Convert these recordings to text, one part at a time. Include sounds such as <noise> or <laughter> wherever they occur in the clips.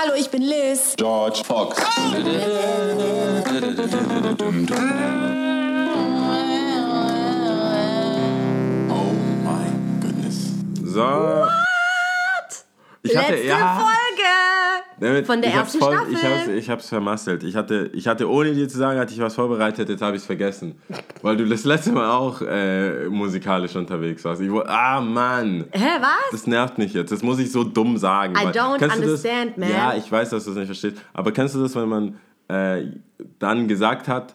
Hallo, ich bin Liz. George Fox. Oh my goodness. So. Ich hatte, Letzte ja, Folge damit- von der ersten voll, Staffel. Ich hab's, ich hab's vermasselt. Ich hatte, ich hatte, ohne dir zu sagen, hatte ich was vorbereitet, jetzt habe ich es vergessen. Weil du das letzte Mal auch äh, musikalisch unterwegs warst. Ich, ah, Mann. Hä, was? Das nervt mich jetzt. Das muss ich so dumm sagen. I weil- don't understand, das? man. Ja, ich weiß, dass du das nicht verstehst. Aber kennst du das, wenn man äh, dann gesagt hat,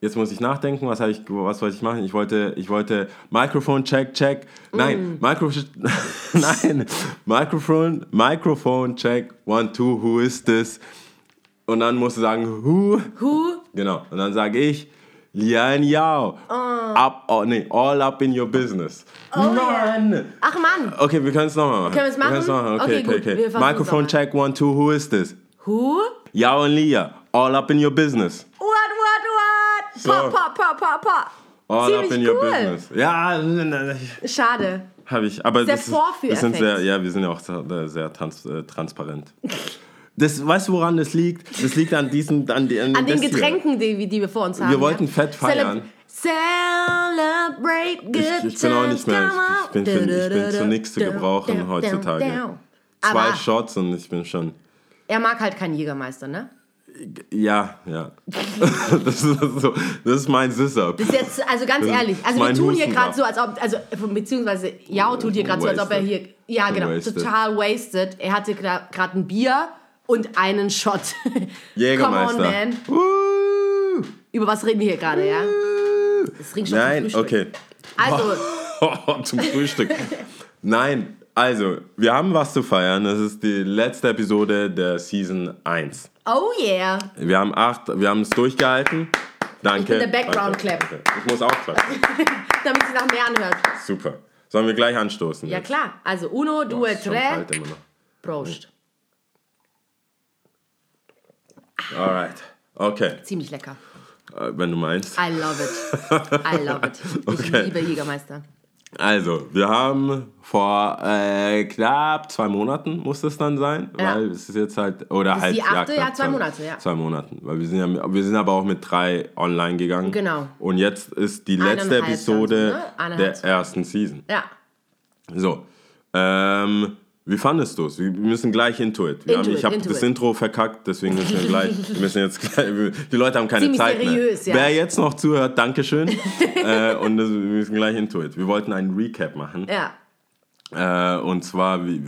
jetzt muss ich nachdenken, was, ich, was wollte ich machen? Ich wollte, ich wollte Mikrofon check, check. Nein, Mm. Mikro, <laughs> nein, Mikrofon, Mikrofon check, one, two, who is this? Und dann musst du sagen, who? Who? Genau. Und dann sage ich, Lian Yao. Up, oh, nee, all up in your business. Mann! Ach Mann. Okay, wir können es nochmal machen. Können wir's machen? Wir machen. Okay, Okay, okay, gut, okay. wir Microphone nochmal. check, one, two, who is this? Who? Yao und Lia, all up in your business. So. Pa, pa, pa, pa, pa. All up Ziemlich in your cool. business. Ja, Schade. habe ich. Aber Der das ist, wir sind sehr, ja, wir sind ja auch sehr, sehr trans, äh, transparent. Das, weißt du, woran das liegt? Das liegt an diesen, an, die, An den das hier. Getränken, die, die wir vor uns haben. Wir wollten ja. fett feiern. Celebrate good Ich, ich bin auch nicht mehr, ich, ich, bin, für, ich bin zu nichts zu gebrauchen heutzutage. Zwei Shots und ich bin schon. er mag halt keinen Jägermeister, ne? Ja, ja. <laughs> das, ist so, das ist mein Sisser. Das ist jetzt, also ganz ehrlich, also wir tun hier gerade so, als ob, also beziehungsweise Jao tut hier gerade so, als ob er hier, ja genau, wasted. total wasted. Er hatte gerade ein Bier und einen Shot. <laughs> Jägermeister. Come on, man. Uh, Über was reden wir hier gerade, ja? Das riecht schon Nein, zum Frühstück. okay. Also, <laughs> Zum Frühstück. Nein, also, wir haben was zu feiern. Das ist die letzte Episode der Season 1. oh yeah. Wir haben acht, wir haben es durchgehalten. Danke. Ich bin der Background Clap. Ich muss auch klatschen. <laughs> Damit sie nach mehr anhört. Super. Sollen wir gleich anstoßen? Ja jetzt? klar, also uno, due, tre. Prost. Alright. Okay, Ziemlich lecker. äh, wenn du meinst. I love it. I love it. <laughs> Ich Okay. liebe Jägermeister. Also, wir haben vor äh, knapp zwei Monaten, muss das dann sein, Ja. weil es ist jetzt halt, oder ist halt, die achte, knapp ja, zwei Monate, ja. Zwei Monaten, weil wir sind ja, wir sind aber auch mit drei online gegangen. Genau. Und jetzt ist die letzte Episode dann so, ne? Der ersten Season. Ja. So, ähm, wie fandest du es? Wir müssen gleich into it. Into haben, ich habe das. Intro verkackt, deswegen müssen wir gleich, <laughs> wir müssen jetzt gleich, die Leute haben keine Ziemlich Zeit seriös, mehr. ja. Wer jetzt noch zuhört, Dankeschön. <laughs> äh, und das, wir müssen gleich into it. Wir wollten einen Recap machen. Ja. Äh, und zwar, wir,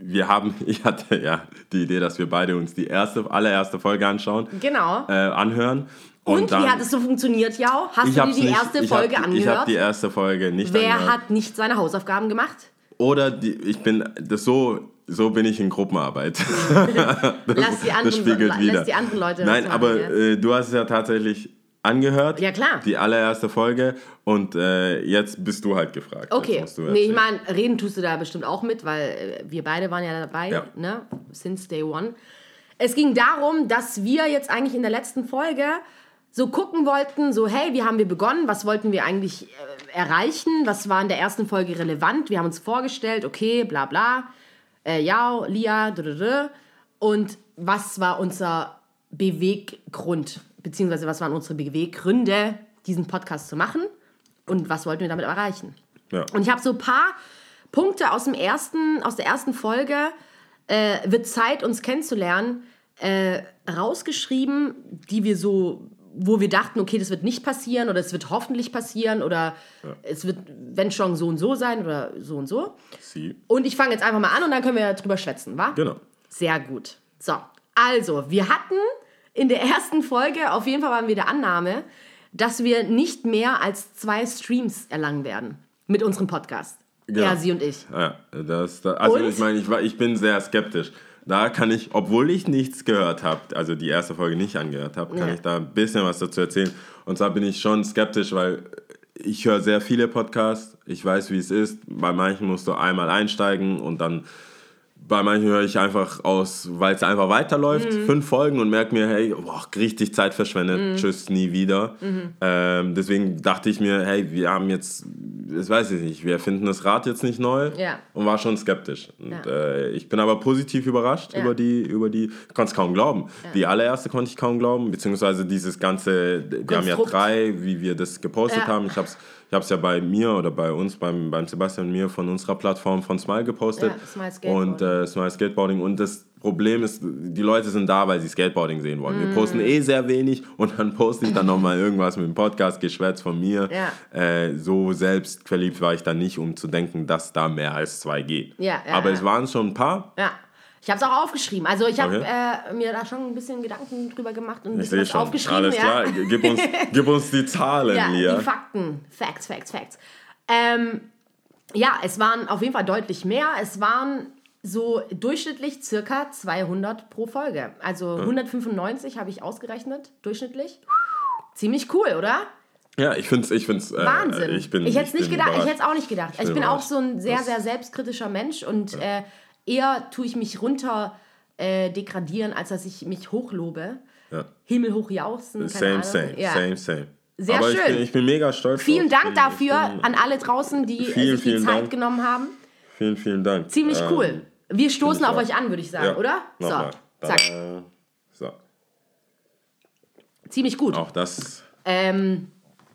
wir haben, <laughs> ich hatte ja die Idee, dass wir beide uns die erste, allererste Folge anschauen, Genau. äh, anhören. Und, dann, wie hat es so funktioniert, Jao? Hast du dir die nicht- erste Folge hab, angehört? Ich habe die erste Folge nicht Wer angehört. hat nicht seine Hausaufgaben gemacht? Oder die, ich bin, das so, so bin ich in Gruppenarbeit. <laughs> Lass die anderen, spiegelt lass wieder. die anderen Leute Nein, das aber äh, du hast es ja tatsächlich angehört. Ja, klar. Die allererste Folge. Und äh, jetzt bist du halt gefragt. Okay, nee, ich meine, reden tust du da bestimmt auch mit, weil äh, wir beide waren ja dabei, Ja. ne? Since day one. Es ging darum, dass wir jetzt eigentlich in der letzten Folge so gucken wollten, so hey, wie haben wir begonnen, was wollten wir eigentlich äh, erreichen, was war in der ersten Folge relevant, wir haben uns vorgestellt, okay, bla bla, äh, ja, Lia, und was war unser Beweggrund, beziehungsweise was waren unsere Beweggründe, diesen Podcast zu machen? Und was wollten wir damit erreichen. Ja. Und ich habe so ein paar Punkte aus, dem ersten, aus der ersten Folge, äh, wird Zeit, uns kennenzulernen, äh, rausgeschrieben, die wir so, wo wir dachten, okay, das wird nicht passieren oder es wird hoffentlich passieren oder es wird, wenn schon, so und so sein oder so und so. Sie. Und ich fange jetzt einfach mal an und dann können wir drüber schwätzen, wa? Genau. Sehr gut. So, also, wir hatten in der ersten Folge, auf jeden Fall waren wir der Annahme, dass wir nicht mehr als zwei Streams erlangen werden mit unserem Podcast. Genau. Er, sie und ich. Ja, das, da- also Und? ich meine, ich, ich bin sehr skeptisch. Da kann ich, obwohl ich nichts gehört habe, also die erste Folge nicht angehört habe, kann Ja. ich da ein bisschen was dazu erzählen. Und zwar bin ich schon skeptisch, weil ich höre sehr viele Podcasts. Ich weiß, wie es ist. Bei manchen musst du einmal einsteigen und dann bei manchen höre ich einfach aus, weil es einfach weiterläuft, Mhm. fünf Folgen und merke mir, hey, boah, richtig Zeit verschwendet, Mhm. tschüss, nie wieder. Ähm, deswegen dachte ich mir, hey, wir haben jetzt das weiß ich nicht, wir finden das Rad jetzt nicht neu Ja. und war schon skeptisch. Und, Ja. äh, ich bin aber positiv überrascht Ja. über die, über die, ich konnte es kaum glauben. Die allererste konnte ich kaum glauben, beziehungsweise dieses ganze, wir haben ja drei, wie wir das gepostet haben. Ich habe es ich hab's ja bei mir oder bei uns, beim, beim Sebastian und mir von unserer Plattform von Smile gepostet. Ja, Smile Skateboarding. Und äh, Smile Skateboarding. Und das Problem ist, die Leute sind da, weil sie Skateboarding sehen wollen. Mm. Wir posten eh sehr wenig und dann poste ich dann nochmal irgendwas mit dem Podcast, Geschwätz von mir. Ja. Äh, so selbstverliebt war ich dann nicht, um zu denken, dass da mehr als zwei geht. Ja, ja, Aber es waren schon ein paar. Ja. Ich habe es auch aufgeschrieben. Also ich habe Okay. äh, mir da schon ein bisschen Gedanken drüber gemacht und ein Ich bisschen sehe was schon. aufgeschrieben. Alles ja. klar, gib uns, <laughs> gib uns die Zahlen, Ja, Lia. die Fakten. Facts, Facts, Facts. Ähm, ja, es waren auf jeden Fall deutlich mehr. Es waren so durchschnittlich circa 200 pro Folge. Also 195 habe ich ausgerechnet, durchschnittlich. Ziemlich cool, oder? Ja, ich finde es. Ich find's, äh, Wahnsinn. Ich, bin, ich hätte es nicht gedacht. Ich hätte es auch nicht gedacht. Ich, bin bin auch so ein sehr, sehr selbstkritischer Mensch und äh, eher tue ich mich runter äh, degradieren, als dass ich mich hochlobe. Ja. Himmelhoch jauchzen. Keine Same, same, Ja. same, same. Sehr Aber Ich schön. bin, ich bin mega stolz. Vielen. Dank Ich bin- dafür Ich an alle draußen, die äh, Vielen, sich die Zeit Dank. genommen haben. vielen, vielen Dank. Ziemlich Ähm, cool. Wir stoßen ich auf euch an, würde ich sagen, ja, oder? Nochmal. So, zack. Da, so, Ziemlich gut. auch das. Ähm,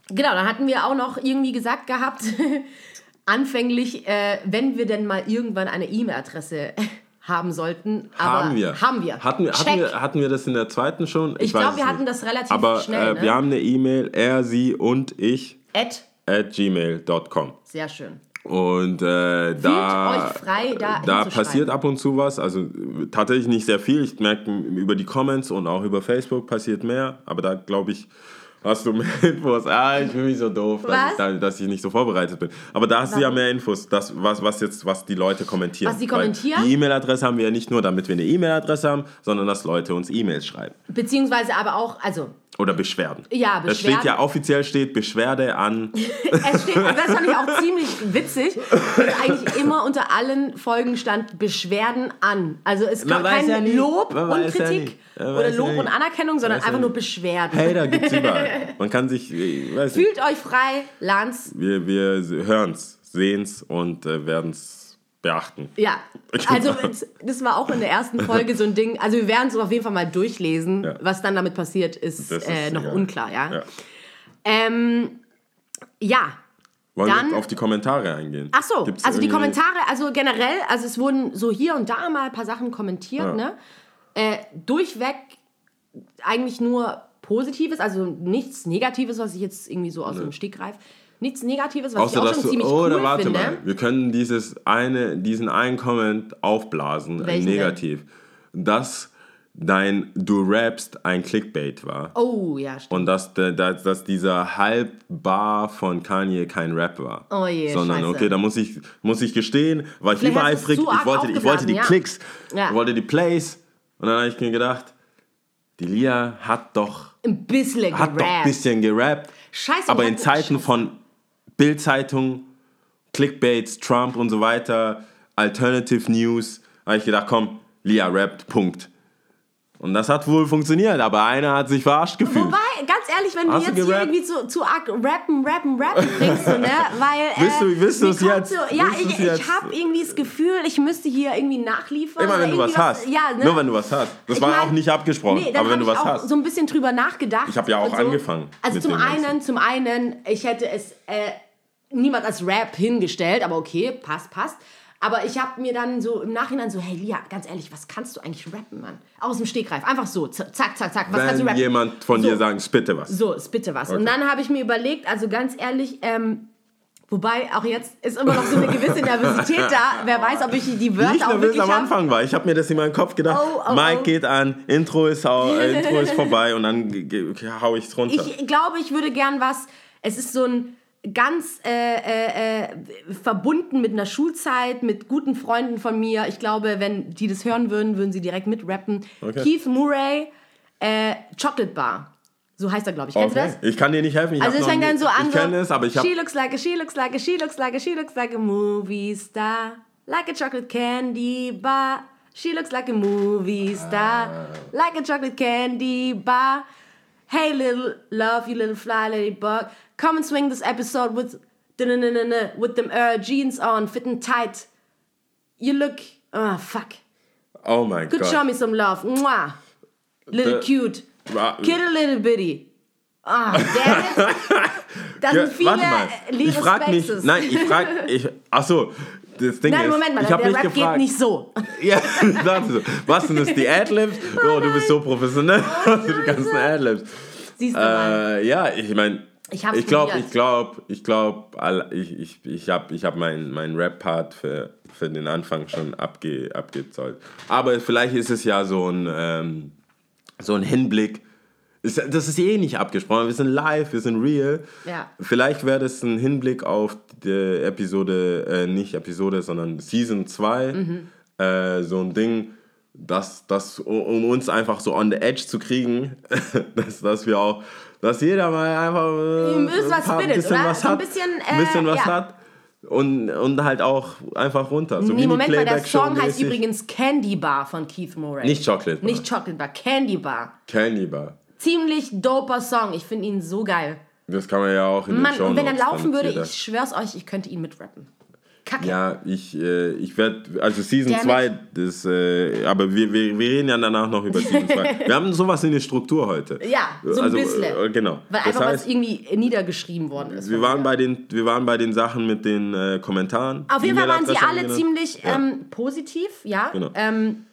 genau, dann hatten wir auch noch irgendwie gesagt gehabt, <laughs> anfänglich, äh, wenn wir denn mal irgendwann eine E-Mail-Adresse <laughs> haben sollten. Aber haben wir. Haben wir. Hatten, wir- hatten, wir. hatten wir das in der zweiten schon? Ich weiß glaub, es wir nicht. hatten das relativ Aber, schnell, Äh, ne? Wir haben eine E-Mail, er, sie und ich Ed, at gmail.com. sehr schön. Und äh, da, euch frei, da da passiert ab und zu was. Also äh, tatsächlich nicht sehr viel. Ich merke über die Comments und auch über Facebook passiert mehr. Aber da glaube ich, hast du mehr Infos. Ah, ich fühle mich so doof, dass ich, da, dass ich nicht so vorbereitet bin. Aber da hast du ja mehr Infos, das, was, was jetzt, was die Leute kommentieren. Was Weil kommentieren? Die E-Mail-Adresse haben wir ja nicht nur, damit wir eine E-Mail-Adresse haben, sondern dass Leute uns E-Mails schreiben. Beziehungsweise aber auch, also, Oder Beschwerden. Ja, Es steht ja Beschwerden. offiziell steht Beschwerde an. <laughs> es steht, das fand ich auch ziemlich witzig, weil eigentlich immer unter allen Folgen stand Beschwerden an. Also es Man gab kein ja. Lob Man und ja Kritik. Man oder ja Lob nie. und Anerkennung, sondern weiß ja einfach nur Beschwerden. Hater gibt's überall. <laughs> Man kann sich, ich weiß nicht. Fühlt euch frei, Lanz. Wir, wir hören's, sehen's und äh, werden's beachten. Ja, also <laughs> das war auch in der ersten Folge so ein Ding. Also wir werden es auf jeden Fall mal durchlesen. Ja. Was dann damit passiert, ist, ist äh, noch egal. unklar. Ja. Ja. Ähm, ja. Wollen Dann- wir auf die Kommentare eingehen? Ach so, Gibt's also die Kommentare, also generell, also es wurden so hier und da mal ein paar Sachen kommentiert, ne? Äh, durchweg eigentlich nur Positives, also nichts Negatives, was ich jetzt irgendwie so aus dem Stegreif. Nichts Negatives, was Außer ich auch schon du, ziemlich oder cool warte finde. mal, wir können dieses eine, diesen einen Comment aufblasen, Welchen denn? negativ, dass dein Du rappst ein Clickbait war. Oh, ja, stimmt. Und dass, dass, dass dieser Halbbar von Kanye kein Rap war. Oh je, Sondern, scheiße. okay, da muss ich, muss ich gestehen, war ich Vielleicht übereifrig. Ich wollte, ich wollte die ja. Klicks, Ja. wollte die Plays. Und dann habe ich mir gedacht, die Lia hat doch, Ein bisschen hat doch ein gerappt. bisschen gerappt. Scheiße, aber ich in Zeiten Scheiße. von Bildzeitung, Clickbaits, Trump und so weiter, Alternative News, habe ich gedacht, komm, Lia rappt, Punkt. Und das hat wohl funktioniert, aber einer hat sich verarscht gefühlt. Wobei, ehrlich, wenn du Hast du jetzt hier irgendwie zu, zu arg rappen, rappen, rappen bringst, so, ne? <laughs> Weil. Äh, Willst du- willst du es jetzt? So, ja, Willst ich, ich habe irgendwie das Gefühl, ich müsste hier irgendwie nachliefern. Immer wenn du was hast. Ja, ne? Nur wenn du was hast. Das Ich war mein, auch nicht abgesprochen. Nee, aber wenn du ich was auch hast. so ein bisschen drüber nachgedacht. Ich hab ja auch so. angefangen Also zum Ganzen. einen, zum einen, ich hätte es äh, niemand als Rap hingestellt, aber okay, passt, passt. Aber ich habe mir dann so im Nachhinein so, hey Lia, ganz ehrlich, was kannst du eigentlich rappen, Mann? Aus dem Stegreif, einfach so, zack, zack, zack, was kannst du Wenn rappen? jemand von so. dir sagt, spitte was. So, ist bitte was. Und Okay. dann habe ich mir überlegt, also ganz ehrlich, ähm, wobei auch jetzt ist immer noch so eine gewisse <laughs> Nervosität da. Wer weiß, ob ich die ich Wörter auch nervös am habe. Anfang war. Ich habe mir das in meinen Kopf gedacht. Oh, oh, Mike oh. geht an, Intro ist, <laughs> Intro ist vorbei und dann hau ich's runter. Ich glaube, ich würde gern was. Es ist so ein ganz äh, äh, äh, verbunden mit einer Schulzeit, mit guten Freunden von mir. Ich glaube, wenn die das hören würden, würden sie direkt mitrappen. Okay. Keith Murray, äh, Chocolate Bar. So heißt er, glaube ich. Kennst okay. du das? Ich kann dir nicht helfen. Ich Also es fängt dann so an, Ich so, kenne es, aber ich habe She looks like a, she looks like a, she looks like a, she looks like a movie star. Like a chocolate candy bar. She looks like a movie star. Like a chocolate candy bar. Hey little love, you little fly ladybug. Come and swing this episode with with them uh, jeans on, fitting tight. You look, oh fuck. Oh mein Could Gott. show me some love. Mwah. Little The- cute. Wa- Kid a little bitty. Ah, it. <laughs> Das Ja, sind viele warte mal. Ich frag mich, nein, ich frag, ich, ach so, das Ding Nein, ist, Moment mal, ich der mich Rap gefragt, geht nicht so. <laughs> Ja, warte so. Was sind das, die Adlibs? <laughs> Oh, du bist so professionell. Also <laughs> die ganzen Adlibs. Siehst du mal. Äh, ja, ich meine, Ich hab's ich glaube, ich glaube, ich glaube, ich, ich, ich habe ich hab meinen mein Rap-Part für, für den Anfang schon abge, abgezollt. Aber vielleicht ist es ja so ein, ähm, so ein Hinblick. Ist, das ist eh nicht abgesprochen. Wir sind live, wir sind real. Ja. Vielleicht wäre das ein Hinblick auf die Episode, äh, nicht Episode, sondern Season 2. Mhm. Äh, so ein Ding, dass, dass, um uns einfach so on the edge zu kriegen, <laughs> dass, dass wir auch, dass jeder mal einfach äh, Ein bisschen was spittet, bisschen was So ein hat, bisschen, ein bisschen äh, was ja. hat. Und, und halt auch einfach runter. So Nee, Moment mal, der Song heißt übrigens Candy Bar von Keith Murray. Nicht Chocolate Bar. Nicht Chocolate Bar, Candy Bar. Candy Bar. Ziemlich doper Song. Ich finde ihn so geil. Das kann man ja auch in Mann, den Show und wenn er laufen würde, ich schwör's euch, ich könnte ihn mitrappen. Kacke. Ja, ich, äh, ich werde, also Season Damn 2, it. das, äh, aber wir, wir, wir reden ja danach noch über Season 2. <laughs> wir haben sowas in der Struktur heute. Ja, so ein also, bisschen. Äh, genau. Weil das einfach was heißt, irgendwie niedergeschrieben worden ist. wir waren, bei den, wir waren bei den Sachen mit den äh, Kommentaren. Auf jeden Fall waren sie alle wir ziemlich Ja. ähm, positiv, ja. Genau. Ähm,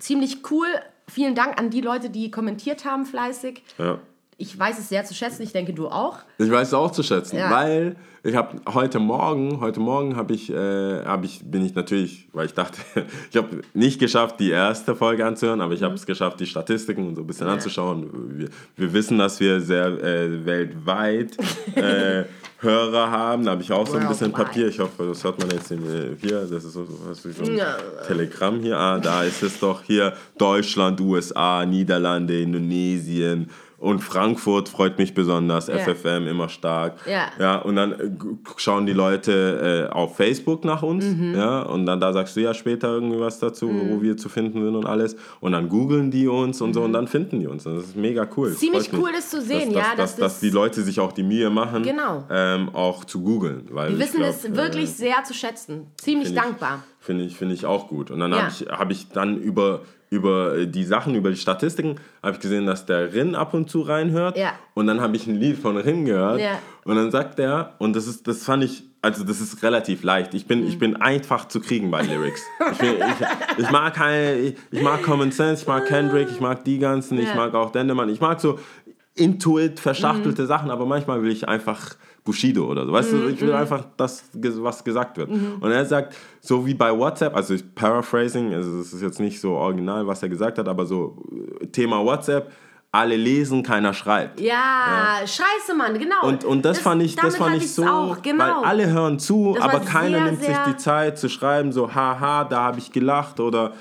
ziemlich cool. Vielen Dank an die Leute, die kommentiert haben, fleißig. Ja. Ich weiß es sehr zu schätzen, ich denke, du auch. Ich weiß es auch zu schätzen, Ja. weil ich habe heute Morgen, heute Morgen habe ich, äh, hab ich, bin ich natürlich, weil ich dachte, <laughs> ich habe nicht geschafft, die erste Folge anzuhören, aber ich habe es geschafft, die Statistiken und so ein bisschen anzuschauen. Wir, wir wissen, dass wir sehr äh, weltweit äh, <laughs> Hörer haben. Da habe ich auch so ein bisschen. Papier. Ich hoffe, das hört man jetzt in, äh, hier. Das ist so, was wie so ein Ja. Telegramm hier. Ah, da ist es doch hier Deutschland, USA, Niederlande, Indonesien. Und Frankfurt freut mich besonders, Ja. FFM immer stark. Ja. ja und dann äh, schauen die Leute äh, auf Facebook nach uns. Mhm. Ja, und dann da sagst du ja später irgendwie was dazu, wo wir zu finden sind und alles. Und dann googeln die uns und so und dann finden die uns. Das ist mega cool. Das Mhm. Ziemlich cool, das zu sehen, dass, ja, Dass, dass dass, das- die Leute sich auch die Mühe machen, Genau. ähm, auch zu googeln. weil Wir wissen glaub, es wirklich äh, sehr zu schätzen. Ziemlich dankbar. Finde ich, finde ich auch gut. Und dann Ja. habe ich, hab ich dann über, über äh, die Sachen, über die Statistiken, habe ich gesehen, dass der Rin ab und zu reinhört. Ja. Und dann habe ich ein Lied von Rin gehört. Ja. Und dann sagt er, und das ist, das fand ich, also das ist relativ leicht. Ich bin, Mhm. ich bin einfach zu kriegen bei Lyrics. Ich, bin, ich, ich mag ich, ich mag Common Sense, ich mag Kendrick, ich mag die ganzen, ich Ja. mag auch Dendemann. Ich mag so Intuit, verschachtelte Mhm. Sachen, aber manchmal will ich einfach Bushido oder so. Weißt Mhm, du, ich will einfach, dass ges- was gesagt wird. Und er sagt, so wie bei WhatsApp, also ich paraphrasing, also das ist jetzt nicht so original, was er gesagt hat, aber so äh, Thema WhatsApp, alle lesen, keiner schreibt. Ja, scheiße, Mann, genau. Und, und das, fand ich, das fand ich so, auch, genau. weil alle hören zu, Das aber keiner sehr, nimmt sich die Zeit zu schreiben, so haha, da habe ich gelacht oder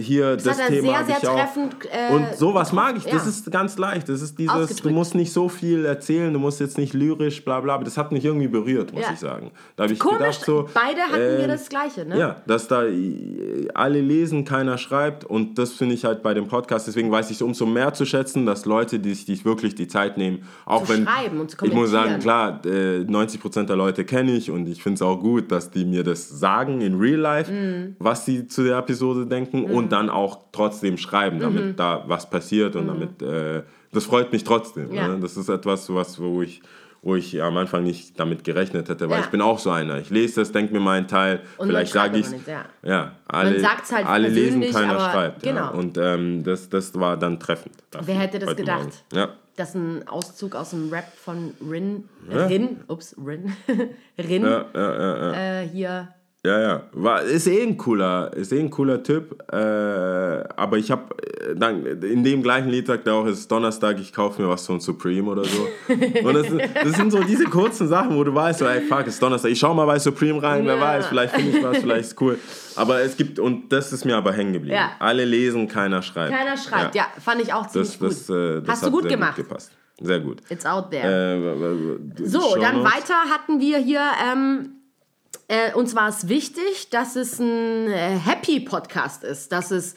hier das, hat er Thema sehr, sehr treffend, äh, und sowas mag ich, das ja. ist ganz leicht, das ist dieses, du musst nicht so viel erzählen, du musst jetzt nicht lyrisch, bla bla, aber das hat mich irgendwie berührt, muss Ja. ich sagen. Da habe ich Komisch, gedacht so, beide hatten wir ähm, das Gleiche, ne? ja, dass da äh, alle lesen, keiner schreibt und das finde ich halt bei dem Podcast, deswegen weiß ich es umso mehr zu schätzen, dass Leute, die sich wirklich die Zeit nehmen, auch Zu wenn schreiben und zu ich muss sagen, klar, äh, 90% der Leute kenne ich und ich finde es auch gut, dass die mir das sagen in Real Life, Mm. was sie zu der Episode denken und dann auch trotzdem schreiben, damit Mhm. da was passiert und damit, äh, das freut mich trotzdem. Ja. Ne? Das ist etwas, was, wo ich wo ich am Anfang nicht damit gerechnet hätte, weil Ja. ich bin auch so einer. Ich lese das, denke mir meinen Teil, Und vielleicht sage ich nicht, ja. ja, alle, halt alle lesen, keiner schreibt. Ja. genau. Und ähm, das, das war dann treffend. dafür Wer hätte das gedacht? Morgen. Ja. Das ist ein Auszug aus dem Rap von Rin. Rin, ups, Rin. <laughs> Rin. Ja, ja, ja, ja. Äh, hier. Ja, ja. War, ist eh ein cooler, ist eh ein cooler Typ. Äh, aber ich habe dann in dem gleichen Lied sagt er auch, es ist Donnerstag, ich kaufe mir was von Supreme oder so. Und das, sind- das sind so diese kurzen Sachen, wo du weißt, so, ey, fuck, es ist Donnerstag, ich schau mal bei Supreme rein, wer Ja. weiß, vielleicht finde ich was, vielleicht ist cool. Aber es gibt, und das ist mir aber hängen geblieben. Ja. Alle lesen, keiner schreibt. Keiner schreibt. Ja, fand ich auch ziemlich Das, das, gut. äh, Hast du gut gemacht. Gut. Sehr gut. It's out there. Äh, So, dann weiter hatten wir hier, ähm, äh, uns war es wichtig, dass es ein äh, Happy Podcast ist, dass es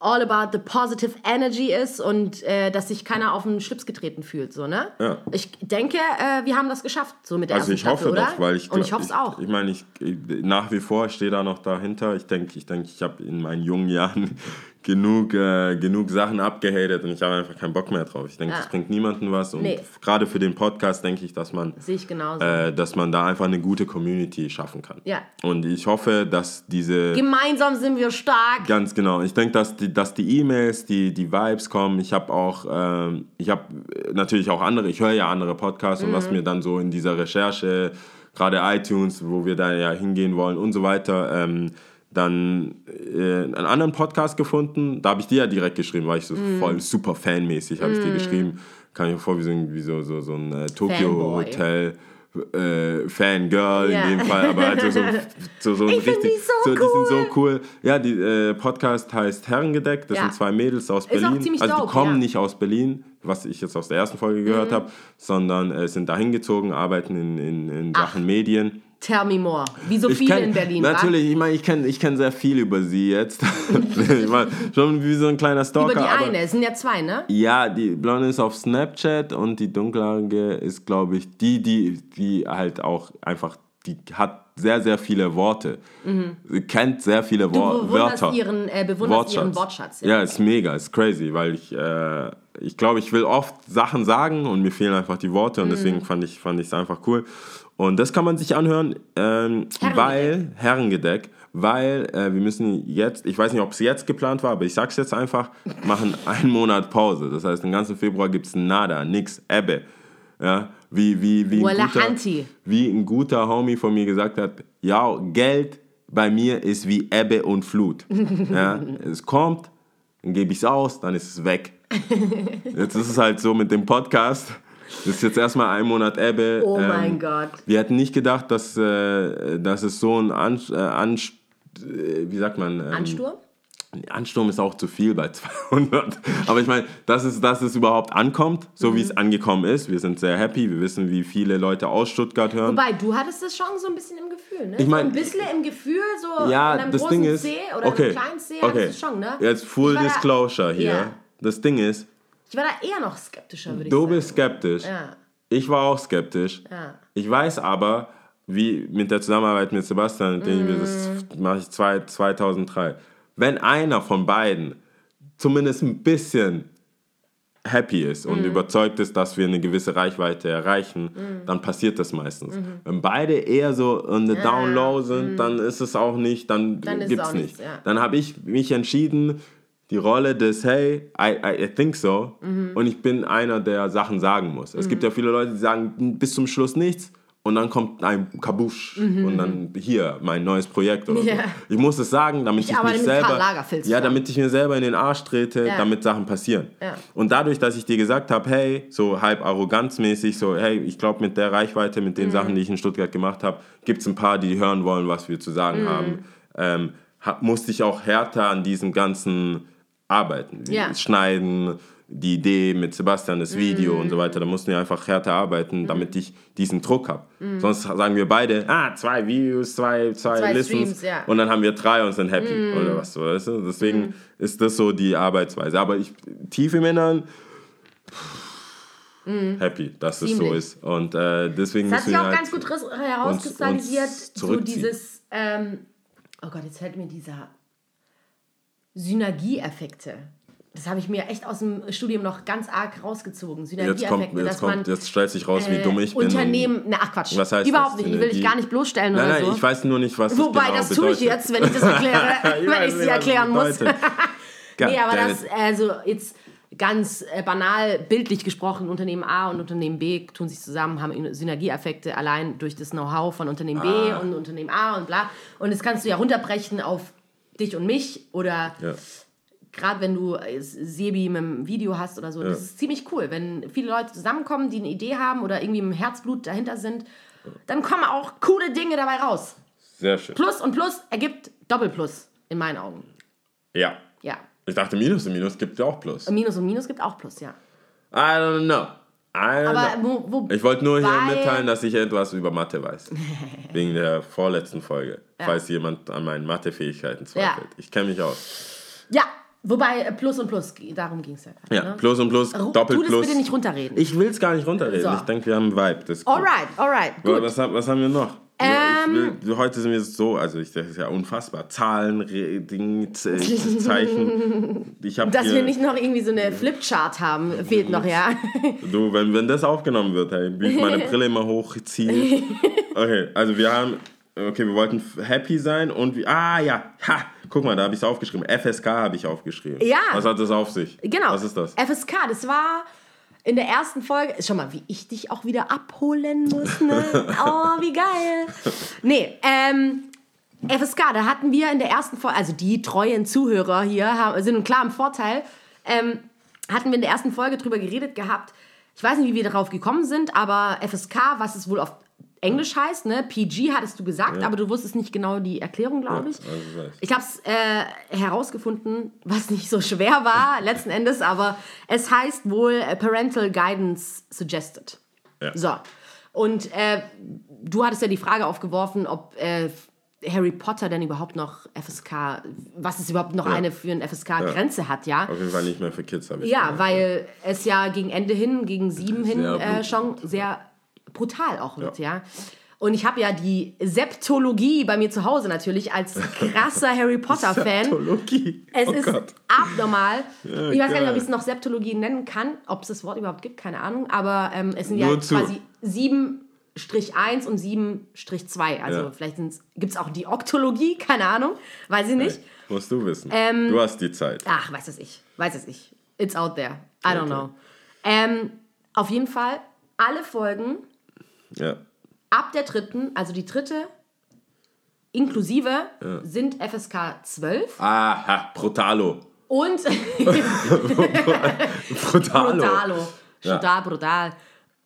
all about the positive energy ist und äh, dass sich keiner auf den Schlips getreten fühlt, so, ne? Ja. Ich denke, äh, wir haben das geschafft, so mit der Also ersten ich Staffel, hoffe oder? doch, weil ich Und ich hoffe es auch. Ich meine, ich, ich nach wie vor stehe da noch dahinter. Ich denke, ich denke, ich habe in meinen jungen Jahren genug, äh, genug Sachen abgehatet und ich habe einfach keinen Bock mehr drauf. Ich denke, Ja. das bringt niemandem was und Nee. gerade für den Podcast denke ich, dass man ich äh, dass man da einfach eine gute Community schaffen kann. Ja. Und ich hoffe, dass diese Gemeinsam sind wir stark. Ganz genau. Ich denke, dass die, dass die E-Mails, die, die Vibes kommen. Ich habe auch, ähm, ich habe natürlich auch andere, ich höre ja andere Podcasts und was Mhm. mir dann so in dieser Recherche, gerade iTunes, wo wir da ja hingehen wollen und so weiter, ähm, dann äh, einen anderen Podcast gefunden. Da habe ich dir ja direkt geschrieben, weil ich so Mhm. voll super fanmäßig habe ich dir geschrieben. Kann ich mir vor, wie so, so, so, so ein äh, Tokyo. Hotel. Äh, Fangirl Ja. in dem Fall, aber halt so, so, so, so <laughs> ein richtig, die so die sind so cool. cool. Ja, die äh, Podcast heißt Herrengedeck. Das Ja. sind zwei Mädels aus Berlin. also die dope, kommen ja. Mhm. nicht aus Berlin, was ich jetzt aus der ersten Folge gehört habe, sondern äh, sind dahin gezogen, arbeiten in, in, in Sachen Medien. Tell me more. Wie so viele kenn- in Berlin. wa? Natürlich, ich meine, ich kenne ich kenn sehr viel über sie jetzt. <laughs> ich mein, schon wie so ein kleiner Stalker. Über die eine. Es sind ja zwei, ne? ja, die Blonde ist auf Snapchat und die Dunkelhaarige ist, glaube ich, die, die, die halt auch einfach, die hat sehr, sehr viele Worte. Sie kennt sehr viele Mhm. Du Wor Wörter. ihren, äh, bewunderst ihren Wortschatz. Ja, ist mega, ist crazy, weil ich, äh, ich glaube, ich will oft Sachen sagen und mir fehlen einfach die Worte Mhm. und deswegen fand ich es einfach cool. Und das kann man sich anhören, ähm, Herrengedeck. weil, Herrengedeck, weil äh, wir müssen jetzt, ich weiß nicht, ob es jetzt geplant war, aber ich sag's jetzt einfach, machen <laughs> einen Monat Pause. Das heißt, den ganzen Februar gibt es nada, nix, Ebbe. Ja, wie, wie, wie, ein guter, wie ein guter Homie von mir gesagt hat, ja, Geld bei mir ist wie Ebbe und Flut. Ja, <laughs> es kommt, dann gebe ich es aus, dann ist es weg. <laughs> Jetzt ist es halt so mit dem Podcast. Das ist jetzt erstmal ein Monat Ebbe. Oh Ähm, mein Gott. Wir hätten nicht gedacht, dass, äh, dass es so ein An äh, Anst äh, wie sagt man? Ähm, Ansturm? Ansturm ist auch zu viel bei <laughs> 200. Aber ich meine, dass es, dass es überhaupt ankommt, so Mhm. wie es angekommen ist. Wir sind sehr happy. Wir wissen, wie viele Leute aus Stuttgart hören. Wobei, du hattest das schon so ein bisschen im Gefühl, ne? Ich mein- so ein bisschen im Gefühl, so ja, in einem das großen Ding ist. C oder okay, einem kleinen C okay. hattest du schon, ne? Jetzt Full war da- Disclosure hier. Ja. Das Ding ist, Ich war da eher noch skeptischer, würde ich du sagen. bist skeptisch. Ja. Ich war auch skeptisch. Ja. Ich weiß aber, wie mit der Zusammenarbeit mit Sebastian, mit dem wir das Mhm. mache ich zwei, 2003. Wenn einer von beiden zumindest ein bisschen happy ist Mhm. und überzeugt ist, dass wir eine gewisse Reichweite erreichen, Mhm. dann passiert das meistens. Wenn beide eher so on the down low sind, dann ist es auch nicht, dann, Mhm. Dann gibt's nicht. nichts, ja. Dann habe ich mich entschieden, die Rolle des Hey, I, I, I think so. Mhm. Und ich bin einer, der Sachen sagen muss. Es gibt ja viele Leute, die sagen bis zum Schluss nichts. Und dann kommt ein Kabusch und dann hier mein neues Projekt oder Mhm. Ja. so. Ich muss es sagen, damit ich, arbeite mich selber ja, damit ich mir selber in den Arsch trete, Ja. damit Sachen passieren. Ja. Und dadurch, dass ich dir gesagt habe, hey, so halb arroganzmäßig, so hey, ich glaube mit der Reichweite, mit Mhm. den Sachen, die ich in Stuttgart gemacht habe, gibt es ein paar, die hören wollen, was wir zu sagen Mhm. haben. Ähm, musste ich auch härter an diesem ganzen arbeiten, Ja. das Schneiden, die Idee mit Sebastian, das Video und so weiter. Da mussten wir einfach härter arbeiten, damit ich diesen Druck habe. Sonst sagen wir beide, ah, zwei Views, zwei, zwei, Zwei Listens Streams, ja. und dann haben wir drei und sind happy oder was weißt du? Deswegen ist das so die Arbeitsweise. Aber ich tief im Innern happy, dass es so Ziemlich. ist. Und äh, deswegen Das hat sich auch halt ganz gut ris- herauskristallisiert, so dieses, ähm, oh Gott, jetzt fällt mir dieser Synergieeffekte. Das habe ich mir echt aus dem Studium noch ganz arg rausgezogen. Jetzt, Synergieeffekte, kommt, jetzt, dass man kommt, jetzt stellt sich raus, wie äh, dumm ich bin. Unternehmen, na ach Quatsch, Was heißt überhaupt das? nicht, ich will dich Synergie? gar nicht bloßstellen Nein, oder nein, so. ich weiß nur nicht, was Wobei, das genau das tue ich jetzt, wenn ich das <laughs> erkläre, wenn weiß ich sie erklären muss. <laughs> Nee, aber das, also jetzt ganz äh, banal, bildlich gesprochen, Unternehmen A und Unternehmen B tun sich zusammen, haben Synergieeffekte allein durch das Know-how von Unternehmen B Ah. und Unternehmen A und bla. Und das kannst du ja runterbrechen auf dich und mich oder Ja. gerade wenn du äh, Sebi mit einem Video hast oder so. Das ist ziemlich cool, wenn viele Leute zusammenkommen, die eine Idee haben oder irgendwie dem Herzblut dahinter sind, dann kommen auch coole Dinge dabei raus. Sehr schön. Plus und Plus ergibt Doppelplus in meinen Augen. Ja. Ja. Ich dachte, Minus und Minus gibt ja auch Plus. I Minus und Minus gibt auch Plus, ja. don't know. Aber wo, wo Ich wollte nur hier mitteilen, dass ich etwas über Mathe weiß. <laughs> Wegen der vorletzten Folge. Falls jemand an meinen Mathefähigkeiten zweifelt. Ich kenne mich aus. Ja, Wobei äh, Plus und Plus, darum ging es ja. Ja, ne? Plus und Plus, Ru- Doppel Plus. bitte nicht runterreden. Ich will es gar nicht runterreden. So. Ich denke, wir haben einen Vibe. Das ist gut. alright, alright, gut. Was, was haben wir noch? Ähm, will, heute sind wir so, also ich, das ist ja unfassbar. Zahlen, Re, Ding, Zeichen. <laughs> Ich Dass hier, wir nicht noch irgendwie so eine Flipchart haben, fehlt noch, ja. Du, wenn, wenn das aufgenommen wird, hey, wie ich meine Brille immer hochziehe. <laughs> Okay, also wir haben, okay, wir wollten happy sein und wir, ah ja, ha, guck mal, da habe ich es aufgeschrieben. FSK habe ich aufgeschrieben. Ja. Was hat das auf sich? Genau. Was ist das? FSK, das war in der ersten Folge. Schau mal, wie ich dich auch wieder abholen muss, ne? Oh, wie geil. Nee, ähm. FSK, da hatten wir in der ersten Folge, also die treuen Zuhörer hier haben, sind klar im Vorteil, ähm, hatten wir in der ersten Folge drüber geredet gehabt. Ich weiß nicht, wie wir darauf gekommen sind, aber FSK, was es wohl auf Englisch heißt, ne? PG hattest du gesagt, aber du wusstest nicht genau die Erklärung, glaube ich. also ich habe es äh, herausgefunden, was nicht so schwer war <laughs> letzten Endes, aber es heißt wohl äh, Parental Guidance Suggested. Ja. So. Und äh, du hattest ja die Frage aufgeworfen, ob äh, Harry Potter denn überhaupt noch FSK, was es überhaupt noch eine für eine FSK-Grenze hat, ja? Auf jeden Fall nicht mehr für Kids, habe ich Ja, gemerkt. weil es ja gegen Ende hin, gegen sieben hin äh, schon sehr brutal auch wird, ja. Und ich habe ja die Septologie bei mir zu Hause natürlich als <laughs> krasser Harry Potter-Fan. Septologie. Es oh ist Gott. abnormal. ich weiß gar nicht, geil. ob ich es noch Septologie nennen kann, ob es das Wort überhaupt gibt, keine Ahnung. Aber ähm, es sind ja Nur zu. quasi 7-1 und 7-2. Also Ja. vielleicht gibt es auch die Oktologie, keine Ahnung, weiß ich nicht. Musst du wissen. Ähm, du hast die Zeit. Ach, weiß es ich. Weiß es ich. It's out there. I don't Okay. know. Ähm, auf jeden Fall, alle Folgen Ja. ab der dritten, also die dritte inklusive, sind FSK 12 Aha, Brutalo. und <laughs> Brutalo. Brutalo. Ja. Brutal, brutal.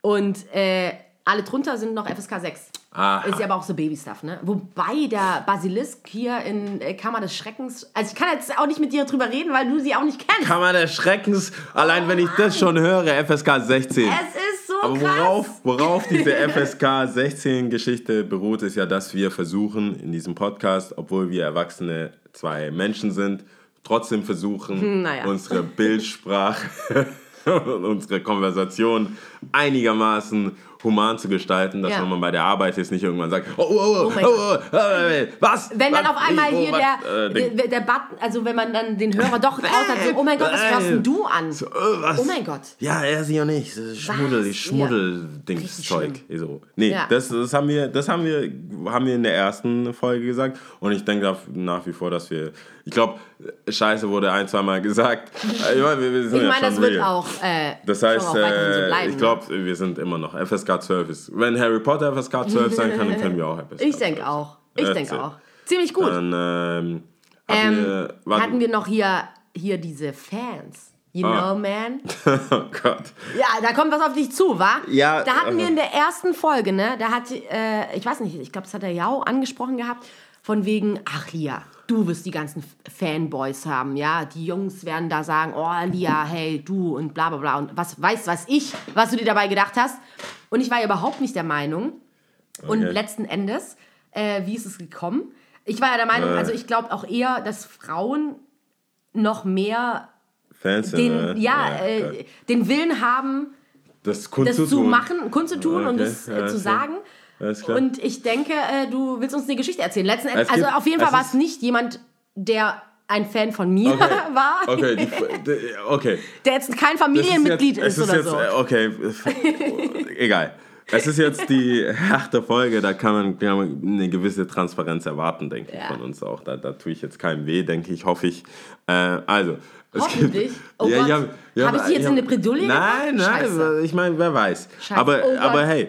Und äh, alle drunter sind noch FSK 6. Aha. Ist ja aber auch so Baby-Stuff, ne? Wobei der Basilisk hier in äh, Kammer des Schreckens. Also, ich kann jetzt auch nicht mit dir drüber reden, weil du sie auch nicht kennst. Kammer des Schreckens. Allein wenn ich das schon höre, FSK 16. es ist Aber worauf, worauf diese <laughs> FSK 16 Geschichte beruht, ist ja, dass wir versuchen in diesem Podcast, obwohl wir erwachsene zwei Menschen sind, trotzdem versuchen, Naja. unsere Bildsprache <laughs> und unsere Konversation einigermaßen human zu gestalten, dass Ja. wenn man bei der Arbeit jetzt nicht irgendwann sagt, oh, oh, oh, Oh mein oh, oh, oh, was? Wenn dann was, auf einmal hier was, der, äh, der, der Button, also wenn man dann den Hörer doch raus hat, so, oh mein Gott, was Äh, hörst denn du an? So, äh? Oh mein Gott. Ja, er sie ja nicht. Schmuddel, Ja. Schmuddel-Dings-Zeug. Richtig So. Nee, Ja. das, das, haben wir, das haben, wir, haben wir in der ersten Folge gesagt. Und ich denke nach wie vor, dass wir. Ich glaube, Scheiße wurde ein, zwei Mal gesagt. <laughs> Ich meine, wir, wir Ich ja schon das wird real. auch, äh, Das heißt, auch weiterhin so äh, bleiben. ich ne? Glaube, wir sind immer noch FSK 12. Ist, wenn Harry Potter FSK 12 sein kann, dann können wir auch FSK Ich denke auch. Ich denke auch. Ziemlich gut. Dann ähm, hatten Ähm, wir. hatten wir noch hier, hier diese Fans. You Ah. know, man? <laughs> oh Gott. Ja, da kommt was auf dich zu, wa? Ja, Da hatten wir also- in der ersten Folge, ne? Da hat, äh, ich weiß nicht, ich glaube, das hat der Jau angesprochen gehabt, von wegen, ach Lia, du wirst die ganzen Fanboys haben, ja? Die Jungs werden da sagen, oh Lia, hey, du und bla bla bla und was weiß was ich, was du dir dabei gedacht hast. Und ich war ja überhaupt nicht der Meinung. Und Okay. letzten Endes, äh, wie ist es gekommen? Ich war ja der Meinung, Äh. also ich glaube auch eher, dass Frauen noch mehr Fans den, ja, okay. äh, den Willen haben, das, das kundzutun. zu machen, kundzutun und Okay, das ja, äh, zu sagen. Und ich denke, äh, du willst uns eine Geschichte erzählen. Letzten Endes, also auf jeden Fall war es ist- nicht jemand, der ein Fan von mir Okay. <laughs> war, Okay, die, die, okay. der jetzt kein Familienmitglied jetzt, ist, oder jetzt, so. äh, Okay, egal. Es ist jetzt die <laughs> achte Folge, da kann man, kann man eine gewisse Transparenz erwarten, denke ich, Ja. von uns auch. Da, da tue ich jetzt keinem weh, denke ich, hoffe ich. Äh, also, Hoffentlich? gibt. Oh Gott. hab- Hab ich dich jetzt in eine Bredouille Nein, nein, Scheiße. ich meine, wer weiß. Scheiße. Aber, Oh aber hey,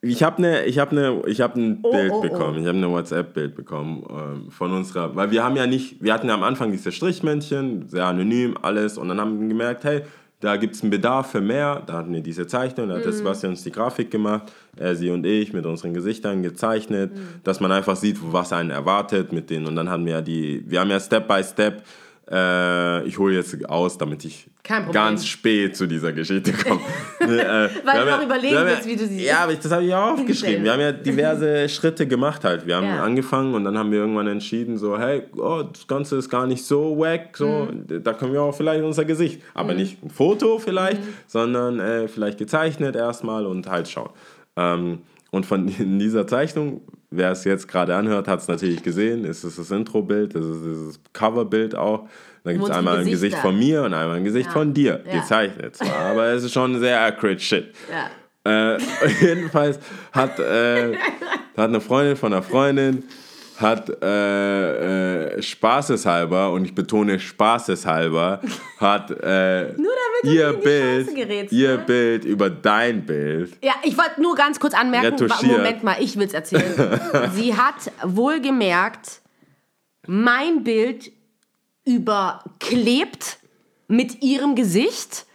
ich habe ne, ich hab ne, ich hab ein Oh, Bild oh, oh. bekommen, ich habe ein WhatsApp-Bild bekommen ähm, von unserer, weil wir haben ja nicht, wir hatten ja am Anfang diese Strichmännchen, sehr anonym, alles, und dann haben wir gemerkt, hey, da gibt es einen Bedarf für mehr, da hatten wir diese Zeichnung, da hat Mhm. der Sebastian uns die Grafik gemacht, er, sie und ich mit unseren Gesichtern gezeichnet, Mhm. dass man einfach sieht, was einen erwartet mit denen, und dann haben wir ja die, wir haben ja Step by Step Äh, ich hole jetzt aus, damit ich Kein Problem. ganz spät zu dieser Geschichte komme. <laughs> Nee, äh, wir Weil du noch überlegen wir haben willst, wie du sie Ja, aber ich, das habe ich auch aufgeschrieben. Wir haben ja diverse <laughs> Schritte gemacht halt. Wir haben Ja. angefangen und dann haben wir irgendwann entschieden, so, hey, oh, das Ganze ist gar nicht so wack, so, Mhm. da können wir auch vielleicht unser Gesicht, aber nicht ein Foto vielleicht, sondern äh, vielleicht gezeichnet erstmal und halt schauen. Ähm, und von <laughs> dieser Zeichnung, wer es jetzt gerade anhört, hat es natürlich gesehen, ist es das Intro-Bild, das ist das Coverbild auch. Da gibt es einmal ein Gesicht von mir und einmal ein Gesicht Ja. von dir, Ja. gezeichnet zwar, aber es ist schon sehr accurate shit. Ja. Äh, <laughs> jedenfalls hat, äh, hat eine Freundin von einer Freundin hat äh, äh, spaßeshalber, und ich betone spaßeshalber, hat äh, damit ihr, in die Bild, gerätst, ihr ne? Bild über dein Bild. Ja, ich wollte nur ganz kurz anmerken. Moment mal, ich will es erzählen. <laughs> Sie hat wohlgemerkt mein Bild überklebt mit ihrem Gesicht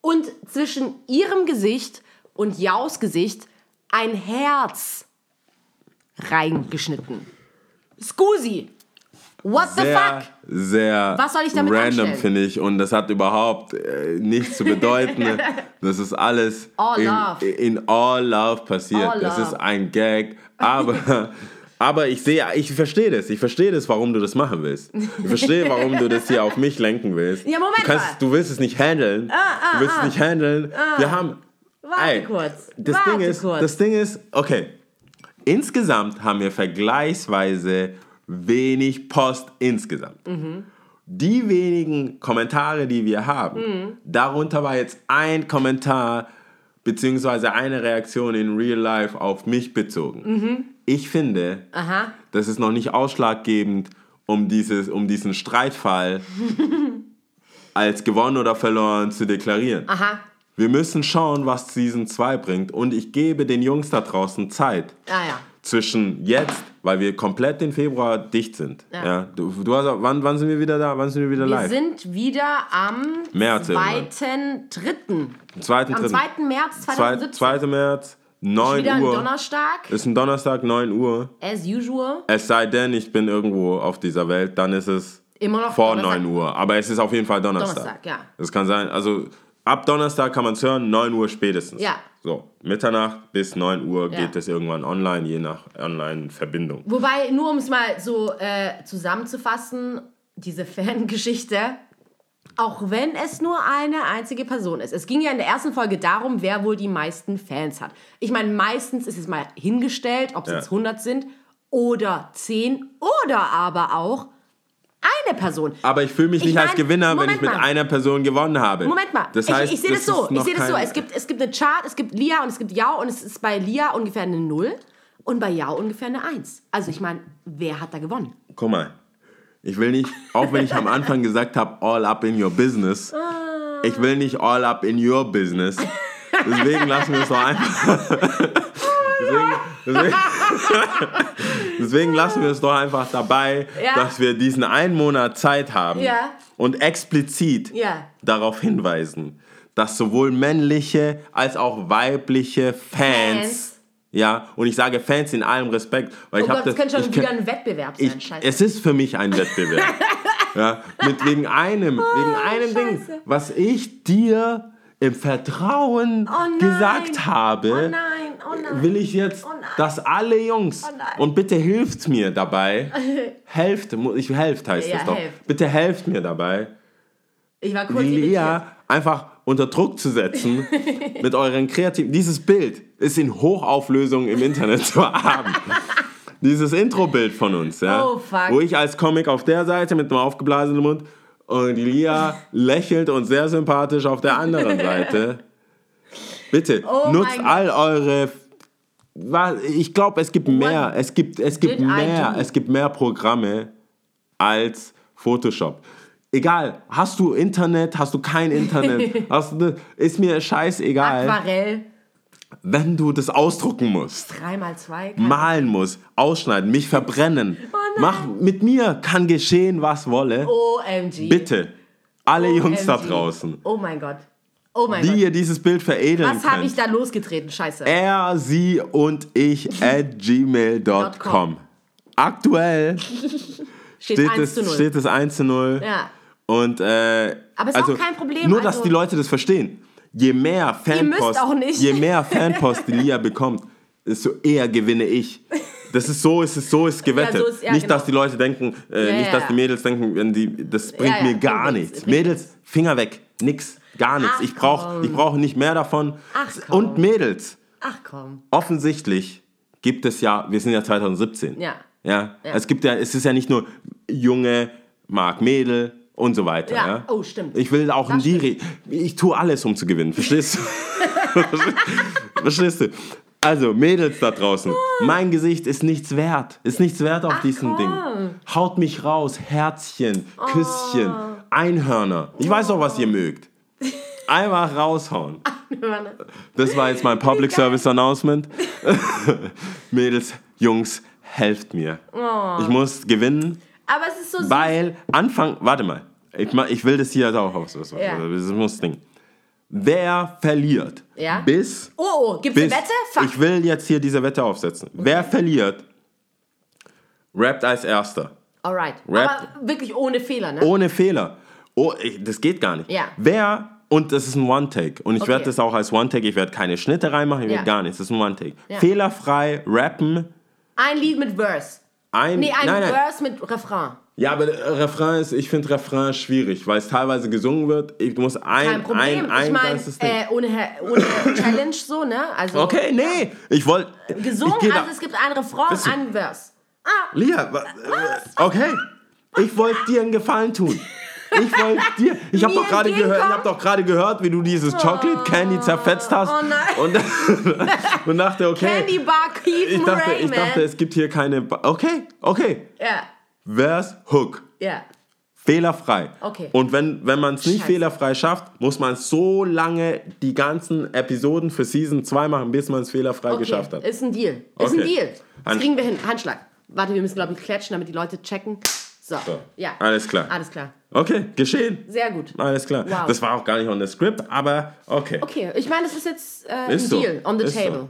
und zwischen ihrem Gesicht und Jaus Gesicht ein Herz reingeschnitten. Scusi! What the Sehr, fuck? Sehr Was soll ich damit random, finde ich. Und das hat überhaupt äh, nichts zu bedeuten. <laughs> das ist alles All in, in all love passiert. All das love. ist ein Gag. Aber, <laughs> aber ich sehe, ich verstehe das. Ich verstehe das, warum du das machen willst. Ich verstehe, warum du das hier auf mich lenken willst. Ja, Moment du, kannst, mal. du willst es nicht handeln. du willst es nicht handeln. Wir haben. Warte Ey, kurz. Das Warte Ding ist, kurz. das Ding ist, okay. Insgesamt haben wir vergleichsweise wenig Post insgesamt. Mhm. Die wenigen Kommentare, die wir haben, Mhm. darunter war jetzt ein Kommentar beziehungsweise eine Reaktion in Real Life auf mich bezogen. Mhm. Ich finde, Aha. das ist noch nicht ausschlaggebend, um, dieses, um diesen Streitfall <laughs> als gewonnen oder verloren zu deklarieren. Aha. Wir müssen schauen, was Season 2 bringt. Und ich gebe den Jungs da draußen Zeit. Ah ja. Zwischen jetzt, weil wir komplett im Februar dicht sind. Ja. du, du hast, auch- wann, wann sind wir wieder da? Wann sind wir wieder Wir live? sind wieder am März irgendwann. 2.3. Am 2. Am 2. März 2. 2017. 2. März, 9 wieder ein Uhr. Donnerstag, Ist ein Donnerstag, 9 Uhr. as usual. Es sei denn, ich bin irgendwo auf dieser Welt, dann ist es Immer noch vor Donnerstag. 9 Uhr. Aber es ist auf jeden Fall Donnerstag. Donnerstag, ja. Das kann sein, also ab Donnerstag kann man es hören, 9 Uhr spätestens. Ja. So, Mitternacht bis 9 Uhr geht es irgendwann online, je nach Online-Verbindung. Wobei, nur um es mal so äh, zusammenzufassen, diese <laughs> Fangeschichte, auch wenn es nur eine einzige Person ist. Es ging ja in der ersten Folge darum, wer wohl die meisten Fans hat. Ich meine, meistens ist es mal hingestellt, ob es Ja. jetzt 100 sind oder 10 oder aber auch eine Person. Aber ich fühle mich Ich nicht als mein, Gewinner, wenn Moment ich mit mal. einer Person gewonnen habe. Moment mal, Das ich, heißt, ich sehe das, so. ist Ich sehe das so. Es gibt, es gibt eine Chart, es gibt Lia und es gibt Yao und es ist bei Lia ungefähr eine 0 und bei Yao ungefähr eine 1. Also ich meine, wer hat da gewonnen? Guck mal, ich will nicht, auch wenn ich am Anfang gesagt habe, all up in your business, ich will nicht all up in your business. Deswegen lassen wir es doch einfach. <laughs> deswegen, deswegen, deswegen lassen wir es doch einfach dabei, Ja. dass wir diesen einen Monat Zeit haben Ja. und explizit Ja. darauf hinweisen, dass sowohl männliche als auch weibliche Fans, Fans. ja, und ich sage Fans in allem Respekt, weil Oh ich habe das könnte schon ich wieder ein Wettbewerb sein. ich, Scheiße. es ist für mich ein Wettbewerb. <laughs> ja, mit wegen einem, wegen einem Ding, Oh, Scheiße. was ich dir im Vertrauen Oh gesagt habe, Oh nein, oh nein. will ich jetzt, Oh dass alle Jungs Oh und bitte hilft mir dabei, <laughs> helft, ich helft heißt Ja, das doch, helft. bitte helft mir dabei, ich war kurz. Lea einfach unter Druck zu setzen <laughs> mit euren kreativen. Dieses Bild ist in Hochauflösung im Internet zu haben. <laughs> Dieses Intro-Bild von uns, ja, Oh, fuck. wo ich als Comic auf der Seite mit einem aufgeblasenen Mund und Lia lächelt und sehr sympathisch auf der anderen <laughs> Seite. Bitte Oh nutzt all eure. Ich glaube, es gibt mehr. Es gibt, es gibt mehr. Es gibt mehr Programme als Photoshop. Egal, hast du Internet, hast du kein Internet, <laughs> du, ist mir scheißegal, Aquarell, wenn du das ausdrucken musst, 3x2. malen musst, ausschneiden, mich verbrennen. Mach mit mir kann geschehen, was wolle. OMG. Bitte, alle Jungs da OMG. draußen, Oh mein Gott. Oh mein wie Gott. ihr dieses Bild veredeln Was habe ich da losgetreten? Scheiße. er, sie und ich at gmail.com. Aktuell <laughs> Steht steht 1 es, zu 0. steht es 1 zu 0. ja. Und, äh, Aber ist auch kein Problem, Nur, dass also- die Leute das verstehen. Je mehr Fanpost, je mehr Fanpost die Lia bekommt, desto eher gewinne ich. Das ist so, ist es so ist gewettet. Ja, so ist- ja, nicht, genau. dass die Leute denken, äh, Ja, nicht, dass die Mädels denken, wenn die, das bringt mir gar nichts. nichts, Mädels, Finger weg, nix, gar nichts. Ach, Ich brauche ich brauch nicht mehr davon. Ach, komm. Und Mädels, Ach komm. offensichtlich gibt es ja, wir sind ja 2017. Ja. Ja, es gibt ja, es ist ja nicht nur Junge, mag Mädel und so weiter. Ja. Oh, stimmt. Ich will auch in Das die, Re ich tue alles, um zu gewinnen. Verstehst du? <laughs> <laughs> Verstehst du? Also, Mädels da draußen, mein Gesicht ist nichts wert. Ist nichts wert auf diesem Ding. Haut mich raus, Herzchen, Küsschen, Einhörner. Ich weiß doch, was ihr mögt. Einfach raushauen. <laughs> Das war jetzt mein Public Service Announcement. <laughs> Mädels, Jungs, helft mir. Ich muss gewinnen, Aber es ist so süß. weil Anfang, warte mal, ich, ma- ich will das hier auch aus. Das, Ja. das muss Ding. Wer verliert Ja. bis Oh, oh, gibt's eine bis Wette? Fuck. ich will jetzt hier diese Wette aufsetzen. Wer verliert, rappt als erster. Alright. Rap- Aber wirklich ohne Fehler, ne? Ohne Fehler. Oh, ich- das geht gar nicht. Ja. Wer, und das ist ein One-Take. Und ich Okay. werde das auch als One-Take, ich werde keine Schnitte reinmachen, ich Ja. werde gar nichts. Das ist ein One-Take. Ja. Fehlerfrei rappen. Ein Lied mit Verse. Ein, Nee, ein nein, nein. Verse mit Refrain. Ja, aber der Refrain ist, ich finde Refrain schwierig, weil es teilweise gesungen wird. Ich muss ein, Kein Problem. ein, ein ich meine, ganzes Ding. äh, ohne, ohne <coughs> Challenge so, ne? Also okay, nee, ich wollte. gesungen, ich also es gibt ein Refrain und einen Verse. Lia, wa- äh, okay. Ich wollte dir einen Gefallen tun. Ich wollte dir. Ich habe doch gerade gehört, ich habe doch gerade gehört, wie du dieses Chocolate Candy zerfetzt hast. oh nein. Und, <laughs> und dachte, okay. Candy Bar Keith ich dachte, Murray, ich dachte, es gibt hier keine. Ba okay, okay. Ja, Vers Hook. ja. Fehlerfrei. Okay. Und wenn, wenn man es nicht Scheiße. fehlerfrei schafft, muss man so lange die ganzen Episoden für Season 2 machen, bis man es fehlerfrei Okay, geschafft hat. ist ein Deal. Ist ein Okay. Deal. Das Hand- kriegen wir hin. Handschlag. Warte, wir müssen, glaube ich, klatschen, damit die Leute checken. So. So. Ja. Alles klar. Alles klar. Okay, geschehen. Sehr gut. Alles klar. Wow. Das war auch gar nicht on the script, aber okay. Okay, ich meine, das ist jetzt äh, ein Ist so. Deal on the Ist so. table.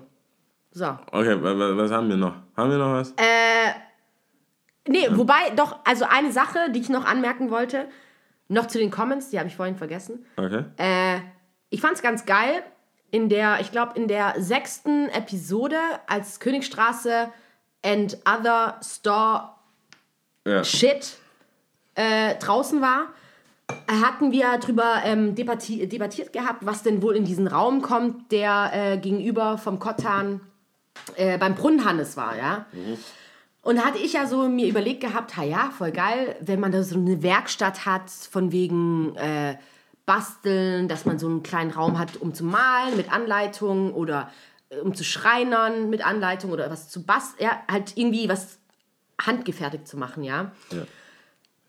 So. Okay, wa- wa- was haben wir noch? Haben wir noch was? Äh, nee, wobei, doch, also eine Sache, die ich noch anmerken wollte, noch zu den Comments, die habe ich vorhin vergessen. Okay. Äh, ich fand es ganz geil, in der, ich glaube, in der sechsten Episode, als Königstraße and other store Ja. Shit äh, draußen war, hatten wir darüber ähm, debatti debattiert gehabt, was denn wohl in diesen Raum kommt, der äh, gegenüber vom Kottan äh, beim Brunnenhannes war, ja. Und da hatte ich ja so mir überlegt gehabt, ha ja, voll geil, wenn man da so eine Werkstatt hat, von wegen äh, Basteln, dass man so einen kleinen Raum hat, um zu malen mit Anleitung oder äh, um zu schreinern mit Anleitung oder was zu basteln, ja, halt irgendwie was handgefertigt zu machen, ja.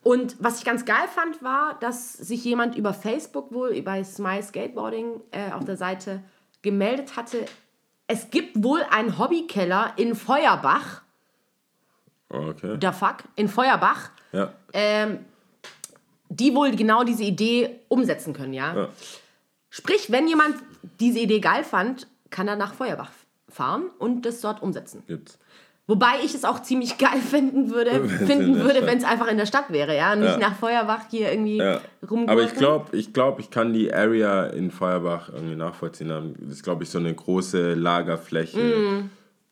Und was ich ganz geil fand, war, dass sich jemand über Facebook wohl, bei Smile Skateboarding äh, auf der Seite gemeldet hatte, es gibt wohl einen Hobbykeller in Feuerbach, Okay. the fuck, in Feuerbach, Ja. ähm, die wohl genau diese Idee umsetzen können, ja? Ja. Sprich, wenn jemand diese Idee geil fand, kann er nach Feuerbach fahren und das dort umsetzen. Gibt's. Wobei ich es auch ziemlich geil finden würde, finden <laughs> würde, wenn es einfach in der Stadt wäre, ja, nicht Ja. nach Feuerbach hier irgendwie Ja. rumgurken. Aber ich glaube, ich, glaub, ich kann die Area in Feuerbach irgendwie nachvollziehen. Das ist, glaube ich, so eine große Lagerfläche. Mm.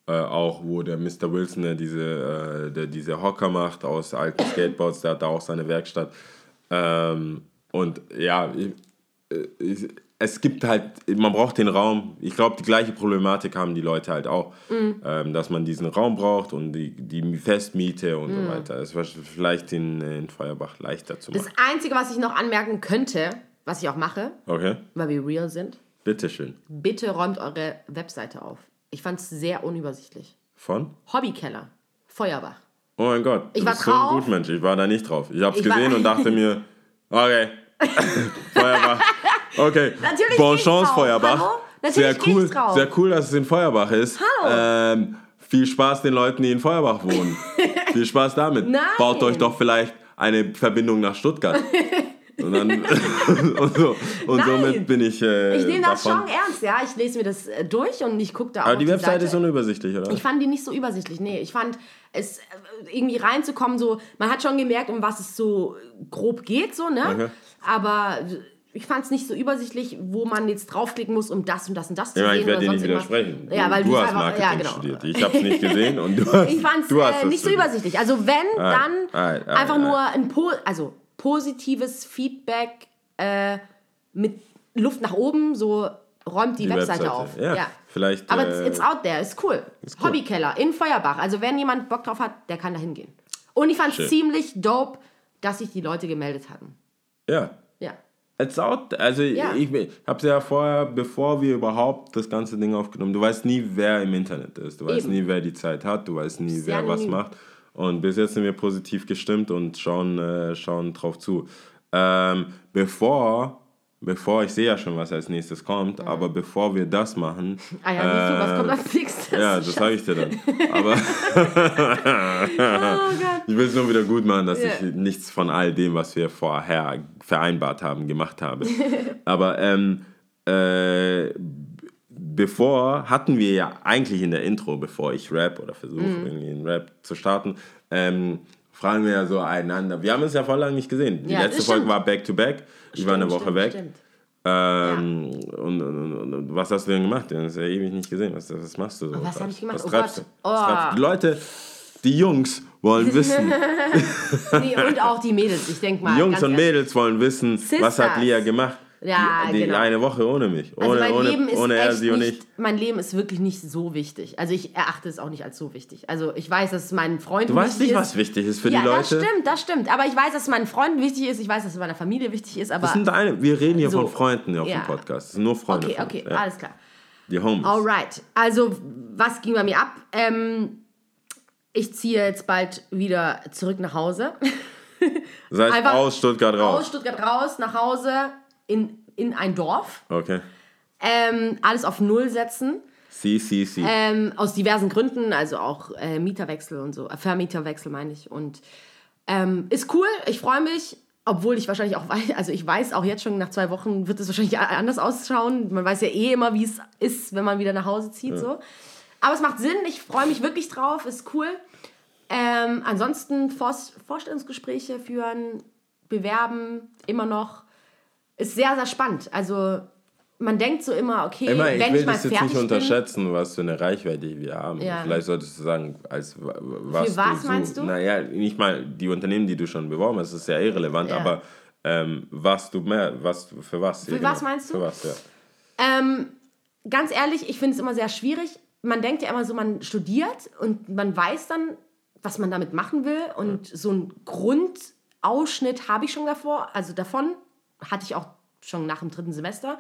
Äh, auch wo der Mr. Wilson, der diese, äh, der diese Hocker macht aus alten Skateboards, der hat da auch seine Werkstatt. Ähm, und ja, ich, äh, ich, es gibt halt, man braucht den Raum. Ich glaube, die gleiche Problematik haben die Leute halt auch, Mm. ähm, dass man diesen Raum braucht und die, die Festmiete und Mm. so weiter. Es war vielleicht in, in Feuerbach leichter zu Das machen. Einzige, was ich noch anmerken könnte, was ich auch mache, Okay, weil wir real sind, bitteschön. bitte räumt eure Webseite auf. Ich fand es sehr unübersichtlich. Von? Hobbykeller, Feuerbach. Oh mein Gott, Ich war bist so ein drauf. Gutmensch. Ich war da nicht drauf. Ich hab's Ich gesehen und dachte mir, <laughs> okay, <laughs> Feuerbach. Okay, Natürlich bon chance, drauf. Feuerbach. Hallo? Natürlich Sehr cool, drauf. sehr cool, dass es in Feuerbach ist. Hallo. Ähm, viel Spaß den Leuten, die in Feuerbach wohnen. <laughs> viel Spaß damit. Nein. Baut euch doch vielleicht eine Verbindung nach Stuttgart. Und, dann, <laughs> und, so, und somit bin ich. Äh, Ich nehme das davon. schon ernst, ja. Ich lese mir das äh, durch und ich gucke da auch Aber die Webseite Seite. ist unübersichtlich, oder? Ich fand die nicht so übersichtlich. Nee, ich fand es äh, irgendwie reinzukommen, so, man hat schon gemerkt, um was es so grob geht, so, ne? Okay. Aber ich fand es nicht so übersichtlich, wo man jetzt draufklicken muss, um das und das und das zu Ja, sehen. ich werde dir nicht widersprechen. Ja, weil du du hast Marketing ja, genau. studiert. Ich habe es nicht <laughs> gesehen und du hast. Ich fand hast es äh, nicht so übersichtlich. Also wenn, Alright, dann alright, alright, einfach nur ein po also positives Feedback äh, mit Luft nach oben, so räumt die, Die Webseite, Webseite, auf. ja. Vielleicht, Aber äh, it's out there, ist cool. cool. Hobbykeller in Feuerbach. Also wenn jemand Bock drauf hat, der kann da hingehen. Und ich fand es ziemlich dope, dass sich die Leute gemeldet hatten. Ja. Ja. It's out. Also Ja. ich, ich habe es ja vorher, bevor wir überhaupt das ganze Ding aufgenommen, du weißt nie, wer im Internet ist. Du weißt Eben. nie, wer die Zeit hat. Du weißt nie, Sehr wer was anonym. macht. Und bis jetzt sind wir positiv gestimmt und schauen, äh, schauen drauf zu. Ähm, bevor, bevor, ich sehe ja schon, was als nächstes kommt, aber bevor wir das machen, Ah ja, siehst du, was äh, kommt als nächstes? ja, das sage ich dir dann. Aber <laughs> <laughs> Oh ich will es nur wieder gut machen, dass Ja. ich nichts von all dem, was wir vorher vereinbart haben, gemacht habe. <laughs> Aber ähm, äh, bevor hatten wir ja eigentlich in der Intro, bevor ich rap oder versuche Mhm. irgendwie einen Rap zu starten, ähm, fragen wir ja so einander. Wir haben uns ja voll lange nicht gesehen. Die Ja, letzte Folge stimmt. war back to back. Ich war eine Woche stimmt, weg. stimmt. Ähm, und, und, und, und was hast du denn gemacht? Wir haben uns ja ewig nicht gesehen. Was, was machst du so? was hab ich gemacht? Was Oh treibst Gott. du? Was Oh. treibst du? Die Leute, die Jungs wollen wissen. <laughs> Nee, und auch die Mädels, ich denke mal. Die Jungs und ehrlich. Mädels wollen wissen, was hat Sisters. Lia gemacht? Ja, die, die genau. eine Woche ohne mich. Also Ohne, mein ohne, Leben ist ohne er, sie und nicht, ich. mein Leben ist wirklich nicht so wichtig. Also ich erachte es auch nicht als so wichtig. Also ich weiß, dass es meinen Freunden Du weißt wichtig nicht, ist. was wichtig ist für ja, die das Leute. stimmt, das stimmt. Aber ich weiß, dass es meinen Freunden wichtig ist. Ich weiß, dass es meiner Familie wichtig ist. Aber Das sind deine, wir reden hier So. von Freunden auf Ja. dem Podcast. Das sind nur Freunde. okay, okay, ja. alles klar. Die Homies. Alright. Also was ging bei mir ab? Ähm, ich ziehe jetzt bald wieder zurück nach Hause. <laughs> Das heißt, einfach aus Stuttgart raus. Aus Stuttgart raus, nach Hause, in, in ein Dorf. Okay. Ähm, alles auf Null setzen. C, C, C. Ähm, aus diversen Gründen, also auch äh, Mieterwechsel und so, äh, Vermieterwechsel meine ich. Und ähm, ist cool, ich freue mich, obwohl ich wahrscheinlich auch weiß, <laughs> also ich weiß auch jetzt schon, nach zwei Wochen wird es wahrscheinlich anders ausschauen. Man weiß ja eh immer, wie es ist, wenn man wieder nach Hause zieht. So. Aber es macht Sinn, ich freue mich wirklich drauf, ist cool. Ähm, ansonsten Vors Vorstellungsgespräche führen, bewerben, immer noch. Ist sehr, sehr spannend. Also man denkt so immer, okay, Immer, ich wenn will ich mal das jetzt nicht unterschätzen, was für eine Reichweite wir haben. Ja. Vielleicht solltest du sagen, als wa- was, Für was du meinst du? Naja, nicht mal die Unternehmen, die du schon beworben hast, ist ja irrelevant, Ja. aber ähm, was du mehr, was für was? Für was meinst du? Für was, ja. Ähm, ganz ehrlich, ich finde es immer sehr schwierig. Man denkt ja immer so, man studiert und man weiß dann, was man damit machen will. Und so einen Grundausschnitt habe ich schon davor. Also davon hatte ich auch schon nach dem dritten Semester.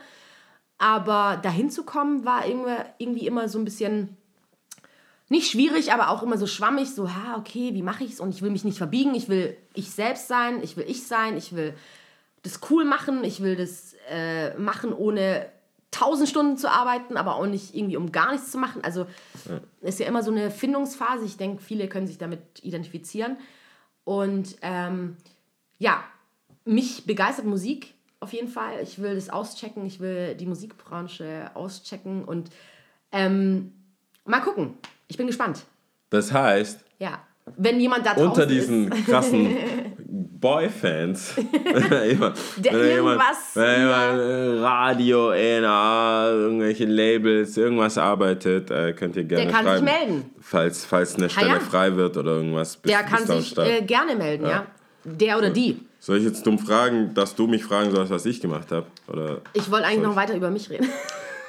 Aber dahin zu kommen, war irgendwie, immer so ein bisschen nicht schwierig, aber auch immer so schwammig. So, ha, okay, wie mache ich es? Und ich will mich nicht verbiegen. Ich will ich selbst sein. Ich will ich sein. Ich will das cool machen. Ich will das äh, machen, ohne tausend Stunden zu arbeiten, aber auch nicht irgendwie um gar nichts zu machen. Also ist ja immer so eine Findungsphase. Ich denke, viele können sich damit identifizieren. Und ähm, ja, mich begeistert Musik auf jeden Fall. Ich will das auschecken. Ich will die Musikbranche auschecken und ähm, mal gucken. Ich bin gespannt. Das heißt, Ja. Wenn jemand da unter diesen ist. krassen <laughs> Boyfans, <laughs> wenn jemand, Der wenn jemand, irgendwas, wenn ja. jemand äh, Radio, ENA, irgendwelche Labels, irgendwas arbeitet, äh, könnt ihr gerne Der kann sich schreiben. melden. Falls, falls eine Stelle ja. frei wird oder irgendwas. bis- Der kann sich äh, gerne melden, ja. Der oder die. Soll ich jetzt dumm fragen, dass du mich fragen sollst, was ich gemacht habe? Oder? Ich wollte eigentlich noch weiter über mich reden.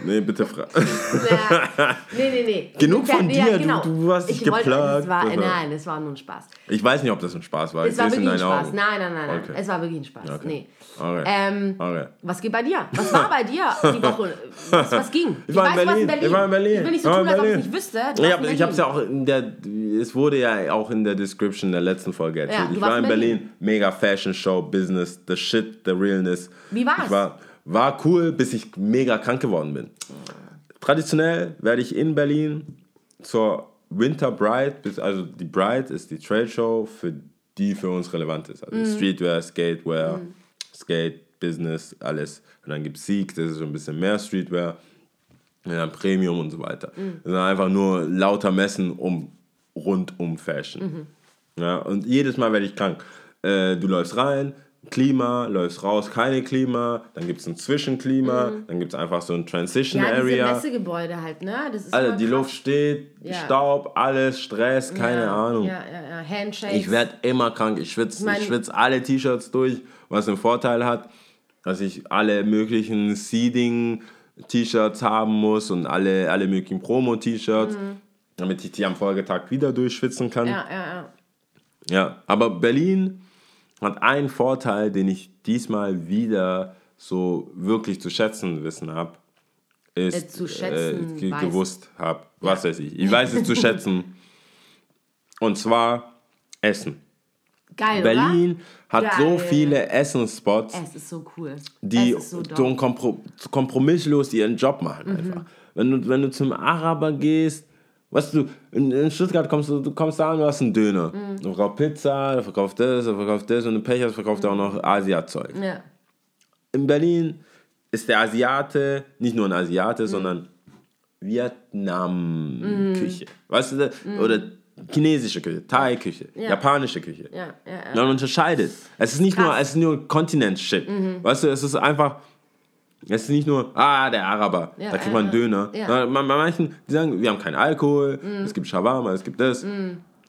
Nee, bitte frag. <laughs> Ja. nee, nee, nee. <laughs> Genug von Ja, dir, genau. du- du hast dich ich geplagt. War- nein, das war nur ein Spaß. Ich weiß nicht, ob das ein Spaß war. Es ich war es in wirklich ein Spaß. Augen. Nein, nein, nein, nein. Okay. Es war wirklich ein Spaß. Okay. Nee. Okay. Ähm, okay. Was geht bei dir? Was war bei dir die Woche? <laughs> Was, was ging? Ich war in weiß, du warst Berlin. Ich war in Berlin. Ich will nicht so Ich tun, in als ob ich es Berlin. nicht wüsste. Ich in ich hab's ja Berlin. auch in der, es wurde ja auch in der Description der letzten Folge erzählt. Ja, ich war in in Berlin. Berlin. mega Fashion Show, Business, the shit, the realness. Wie war's? Ich war, war cool, bis ich mega krank geworden bin. Traditionell werde ich in Berlin zur Winter Bride, also die Bride ist die Trade Show, für die für uns relevant ist. Also Mhm. Streetwear, Skatewear, Skate, Business, alles. Und dann gibt es Sieg, das ist so ein bisschen mehr Streetwear. Und dann Premium und so weiter. Das sind einfach nur lauter Messen um rund um Fashion. Ja, und jedes Mal werde ich krank. Äh, du läufst rein, Klima, läufst raus, keine Klima, dann gibt es ein Zwischenklima, dann gibt es einfach so ein Transition Ja, Area. Messegebäude halt, ne? Das ist Alter, die krass. Luft steht, Ja. Staub, alles, Stress, keine ja, Ahnung. Ja, ja, ja. Handshakes. Ich werde immer krank. Ich schwitze mein- ich schwitz alle T-Shirts durch, was einen Vorteil hat, dass ich alle möglichen Seeding-T-Shirts haben muss und alle, alle möglichen Promo-T-Shirts, damit ich die am Folgetag wieder durchschwitzen kann. Mhm. Ja, ja, ja. Ja, aber Berlin hat einen Vorteil, den ich diesmal wieder so wirklich zu schätzen wissen habe. Ist, Äh, zu schätzen weiß. gewusst habe. Was weiß ich. Ich weiß es zu schätzen. <laughs> Und zwar Essen. Geil, Berlin hat so Geil. viele Essensspots, oder? Es ist so cool. die so so, kompromisslos ihren Job machen Mhm. einfach. Wenn du, wenn du zum Araber gehst, weißt du, in, in Stuttgart kommst du, du kommst da und du hast einen Döner. Mhm. Du verkaufst Pizza, du verkaufst das, du verkaufst das und du Pech hast, verkauft er auch noch Asia-Zeug. Ja. In Berlin ist der Asiate nicht nur ein Mhm. Asiate, sondern Vietnam-Küche. Weißt du, oder chinesische Küche, Thai-Küche, Ja. japanische Küche. Ja, ja, ja. Man unterscheidet. Es ist nicht nur, Krass. Mhm. es ist nur Kontinent-Shit. Weißt du, es ist einfach, es ist nicht nur, ah, der Araber, Ja, da kriegt man einen ja. Döner. Ja. Bei manchen, die sagen, wir haben keinen Alkohol, es gibt Shawarma, es gibt das.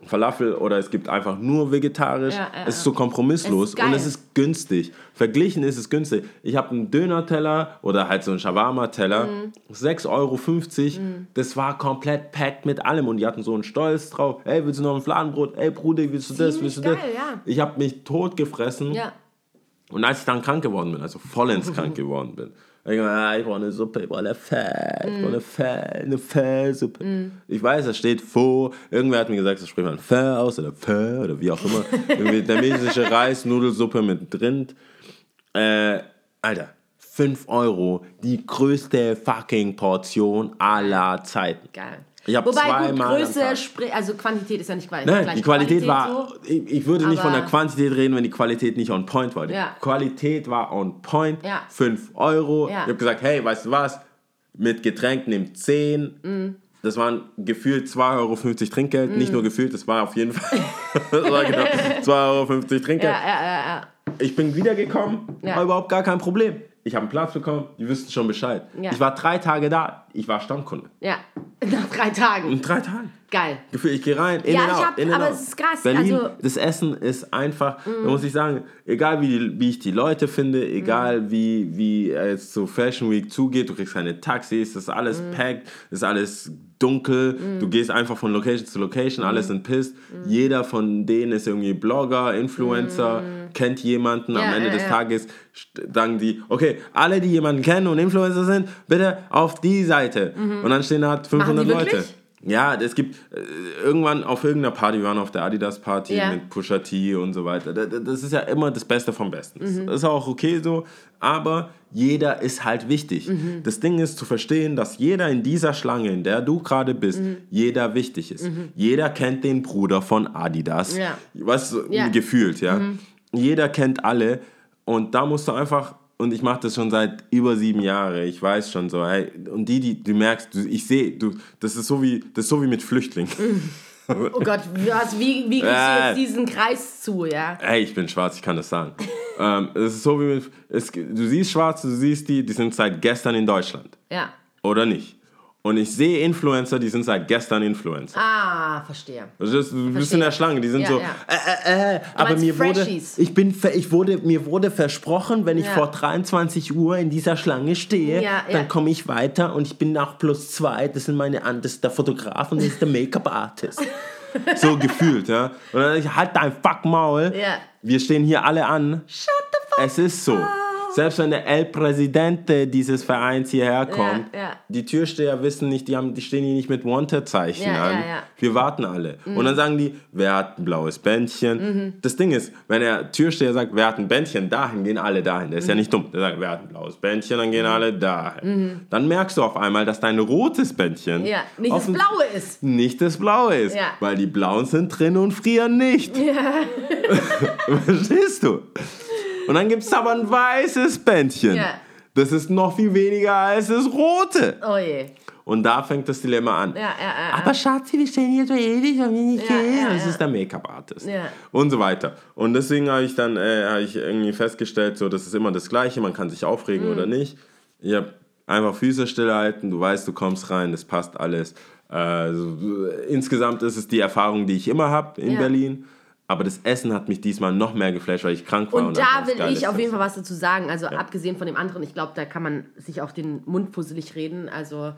Falafel oder es gibt einfach nur vegetarisch. Ja, es ist so kompromisslos Es ist und es ist günstig. Verglichen ist es günstig. Ich habe einen Döner-Teller oder halt so einen Shawarma-Teller, Mhm. 6,50 Euro. Das war komplett packt mit allem und die hatten so einen Stolz drauf. Ey, willst du noch ein Fladenbrot? Ey, Bruder, willst du das? Ziemlich Willst du das? geil, ja. Ich habe mich tot gefressen. ja. Und als ich dann krank geworden bin, also vollends krank <laughs> geworden bin, ich ah, ich brauche eine Suppe, ich brauche eine Fett, ich brauche eine Fett, eine Fettsuppe. Ich weiß, da steht Pho. Irgendwer hat mir gesagt, das spricht man Pho aus oder Pho oder wie auch immer. <laughs> Irgendwie vietnamesische Reis-Nudelsuppe mit Rind. Äh, Alter, 5 Euro, die größte fucking Portion aller Zeiten. Geil. Ich hab Wobei, gut, zweimal Größe, also Quantität ist ja nicht Qualität. Nein, gleich die Qualität, war. so. Ich, ich würde nicht von der Quantität reden, wenn die Qualität nicht on point war. Die Ja. Qualität war on point. Ja. 5 Euro. Ja. Ich habe gesagt, hey, weißt du was? Mit Getränk nimmt 10. Mm. Das waren gefühlt 2,50 Euro Trinkgeld. Nicht nur gefühlt, das war auf jeden Fall. <laughs> das war genau <laughs> 2,50 Euro Trinkgeld. Ja, ja, ja, ja. Ich bin wiedergekommen, war überhaupt gar kein Problem. Ich habe einen Platz bekommen, die wüssten schon Bescheid. Ja. Ich war drei Tage da, ich war Stammkunde. Ja, <laughs> nach drei Tagen. In drei Tagen. Geil. Gefühl, ich gehe rein, in Ja, ich out, hab- in aber out. es ist krass, Berlin, also- das Essen ist einfach, da muss ich sagen, egal wie, die, wie ich die Leute finde, egal wie, wie es zu Fashion Week zugeht, du kriegst keine Taxis, das ist alles packed, das ist alles dunkel, du gehst einfach von Location zu Location, alles sind pissed. Jeder von denen ist irgendwie Blogger, Influencer, kennt jemanden. Am Ja, Ende ja, des ja. Tages sagen die, okay, alle, die jemanden kennen und Influencer sind, bitte auf die Seite. Und dann stehen da 500 die Leute. wirklich? Ja, es gibt äh, irgendwann auf irgendeiner Party, wir waren auf der Adidas Party Ja. mit Pusha T und so weiter. Da- da- Das ist ja immer das Beste vom Besten. Mhm. Das ist auch okay so, aber jeder ist halt wichtig. Mhm. Das Ding ist zu verstehen, dass jeder in dieser Schlange, in der du gerade bist, Mhm. jeder wichtig ist. Jeder kennt den Bruder von Adidas. Ja. Du, Ja. Mhm. gefühlt, ja. Jeder kennt alle und da musst du einfach und ich mache das schon seit über sieben Jahren. Ich weiß schon so, hey, und die, die du merkst, du, ich sehe, du, das ist so wie, das ist so wie mit Flüchtlingen. <laughs> Oh Gott, was, wie, wie kriegst du Äh. jetzt diesen Kreis zu, ja? Hey, ich bin schwarz, ich kann das sagen. ähm, es ist so wie mit, es, du siehst Schwarze, du siehst die, die sind seit gestern in Deutschland. Ja. Oder nicht? Und ich sehe Influencer, die sind seit gestern Influencer. Ah, verstehe. Das ist, du bist in der Schlange, die sind Ja, so, ja. äh, äh, äh, aber mir wurde, ich bin, ich wurde, mir wurde versprochen, wenn ich Ja. vor 23 Uhr in dieser Schlange stehe, dann komme ich weiter und ich bin nach plus zwei, das sind meine, das ist der Fotograf und das ist der Make-up-Artist. <laughs> so gefühlt, ja. Und dann ich, halt dein fuck Maul, Ja. wir stehen hier alle an, Shut the fuck es ist so. Selbst wenn der El Presidente dieses Vereins hierher kommt, ja. die Türsteher wissen nicht, die, haben, die stehen hier nicht mit Wanted-Zeichen Ja, an. ja, ja. Wir warten alle. Und dann sagen die, wer hat ein blaues Bändchen? Das Ding ist, wenn der Türsteher sagt, wer hat ein Bändchen, dahin gehen alle dahin. Der ist ja nicht dumm. Der sagt, wer hat ein blaues Bändchen, dann gehen alle dahin. Dann merkst du auf einmal, dass dein rotes Bändchen Ja, nicht das Blaue ist. nicht das Blaue ist. Ja. Weil die Blauen sind drin und frieren nicht. <laughs> Verstehst du? Und dann gibt es aber ein weißes Bändchen. Ja. Das ist noch viel weniger als das rote. Oh je. Und da fängt das Dilemma an. Ja, ja, ja. Aber Schatzi, wir stehen hier so ewig und wir nicht gehen. Das ist der Make-up-Artist. Und so weiter. Und deswegen habe ich dann äh, ich irgendwie festgestellt, so, das ist immer das Gleiche, man kann sich aufregen Mhm. oder nicht. Ich habe einfach Füße stillhalten, du weißt, du kommst rein, das passt alles. So, äh, insgesamt ist es die Erfahrung, die ich immer habe in. Berlin. Aber das Essen hat mich diesmal noch mehr geflasht, weil ich krank war. Und einfach da will ich auf jeden. Fall was dazu sagen. Also abgesehen von dem anderen, ich glaube, da kann man sich auch den Mund fusselig reden. Also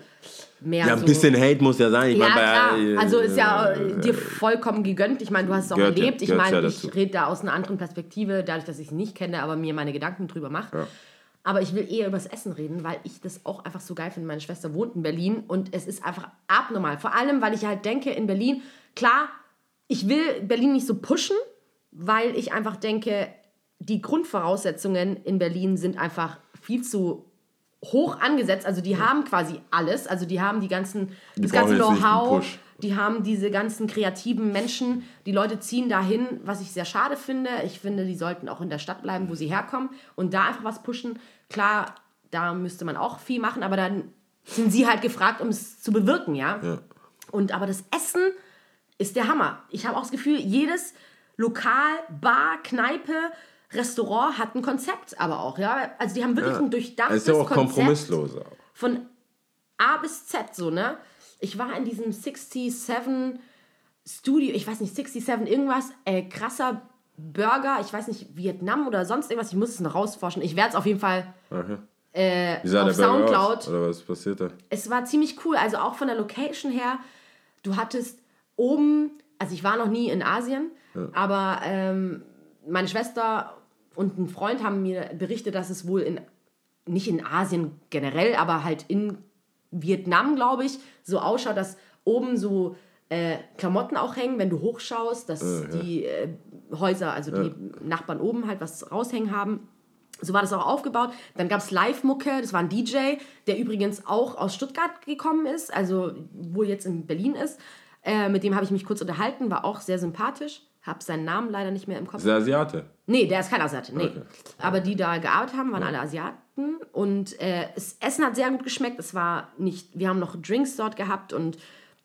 mehr Ja, ein so. bisschen Hate muss ja sein. Ich Ja, mein, bei, klar. äh, Also ist ja äh, dir vollkommen gegönnt. Ich meine, du hast es auch Gehört ja- erlebt. ich meine, ja ich rede da aus einer anderen Perspektive, dadurch, dass ich es nicht kenne, aber mir meine Gedanken drüber mache. Aber ich will eher über das Essen reden, weil ich das auch einfach so geil finde. Meine Schwester wohnt in Berlin und es ist einfach abnormal. Vor allem, weil ich halt denke, in Berlin, klar, ich will Berlin nicht so pushen, weil ich einfach denke, die Grundvoraussetzungen in Berlin sind einfach viel zu hoch angesetzt. Also die haben quasi alles. Also die haben die ganzen, das brauchen ganze Know-how, die haben diese ganzen kreativen Menschen. Die Leute ziehen dahin, was ich sehr schade finde. Ich finde, die sollten auch in der Stadt bleiben, wo sie herkommen und da einfach was pushen. Klar, da müsste man auch viel machen, aber dann sind sie halt gefragt, um es zu bewirken, ja. Ja. Und aber das Essen ist der Hammer. Ich habe auch das Gefühl, jedes Lokal, Bar, Kneipe, Restaurant hat ein Konzept, aber auch, ja. Also die haben wirklich ein Es durchdachtes ist ja auch Konzept kompromisslos. Auch. von A bis Z so, ne? Ich war in diesem 67 Studio, ich weiß nicht, 67 irgendwas, äh, krasser Burger, ich weiß nicht, Vietnam oder sonst irgendwas, ich muss es noch rausforschen. Ich werde es auf jeden Fall äh, Wie sah auf der Burger Soundcloud aus? Oder was passiert da? es war ziemlich cool. Also auch von der Location her. Du hattest oben, also ich war noch nie in Asien, aber ähm, meine Schwester und ein Freund haben mir berichtet, dass es wohl in, nicht in Asien generell, aber halt in Vietnam, glaube ich, so ausschaut, dass oben so äh, Klamotten auch hängen, wenn du hochschaust, dass die äh, Häuser, also die Nachbarn oben halt was raushängen haben. So war das auch aufgebaut. Dann gab es Live-Mucke, das war ein DJ, der übrigens auch aus Stuttgart gekommen ist, also wohl jetzt in Berlin ist. Äh, mit dem habe ich mich kurz unterhalten, war auch sehr sympathisch. Habe seinen Namen leider nicht mehr im Kopf. Ist der Asiate? Nee, der ist kein Asiate, nee. Okay. Aber die da gearbeitet haben, waren alle Asiaten. Und äh, das Essen hat sehr gut geschmeckt. Es war nicht, wir haben noch Drinks dort gehabt und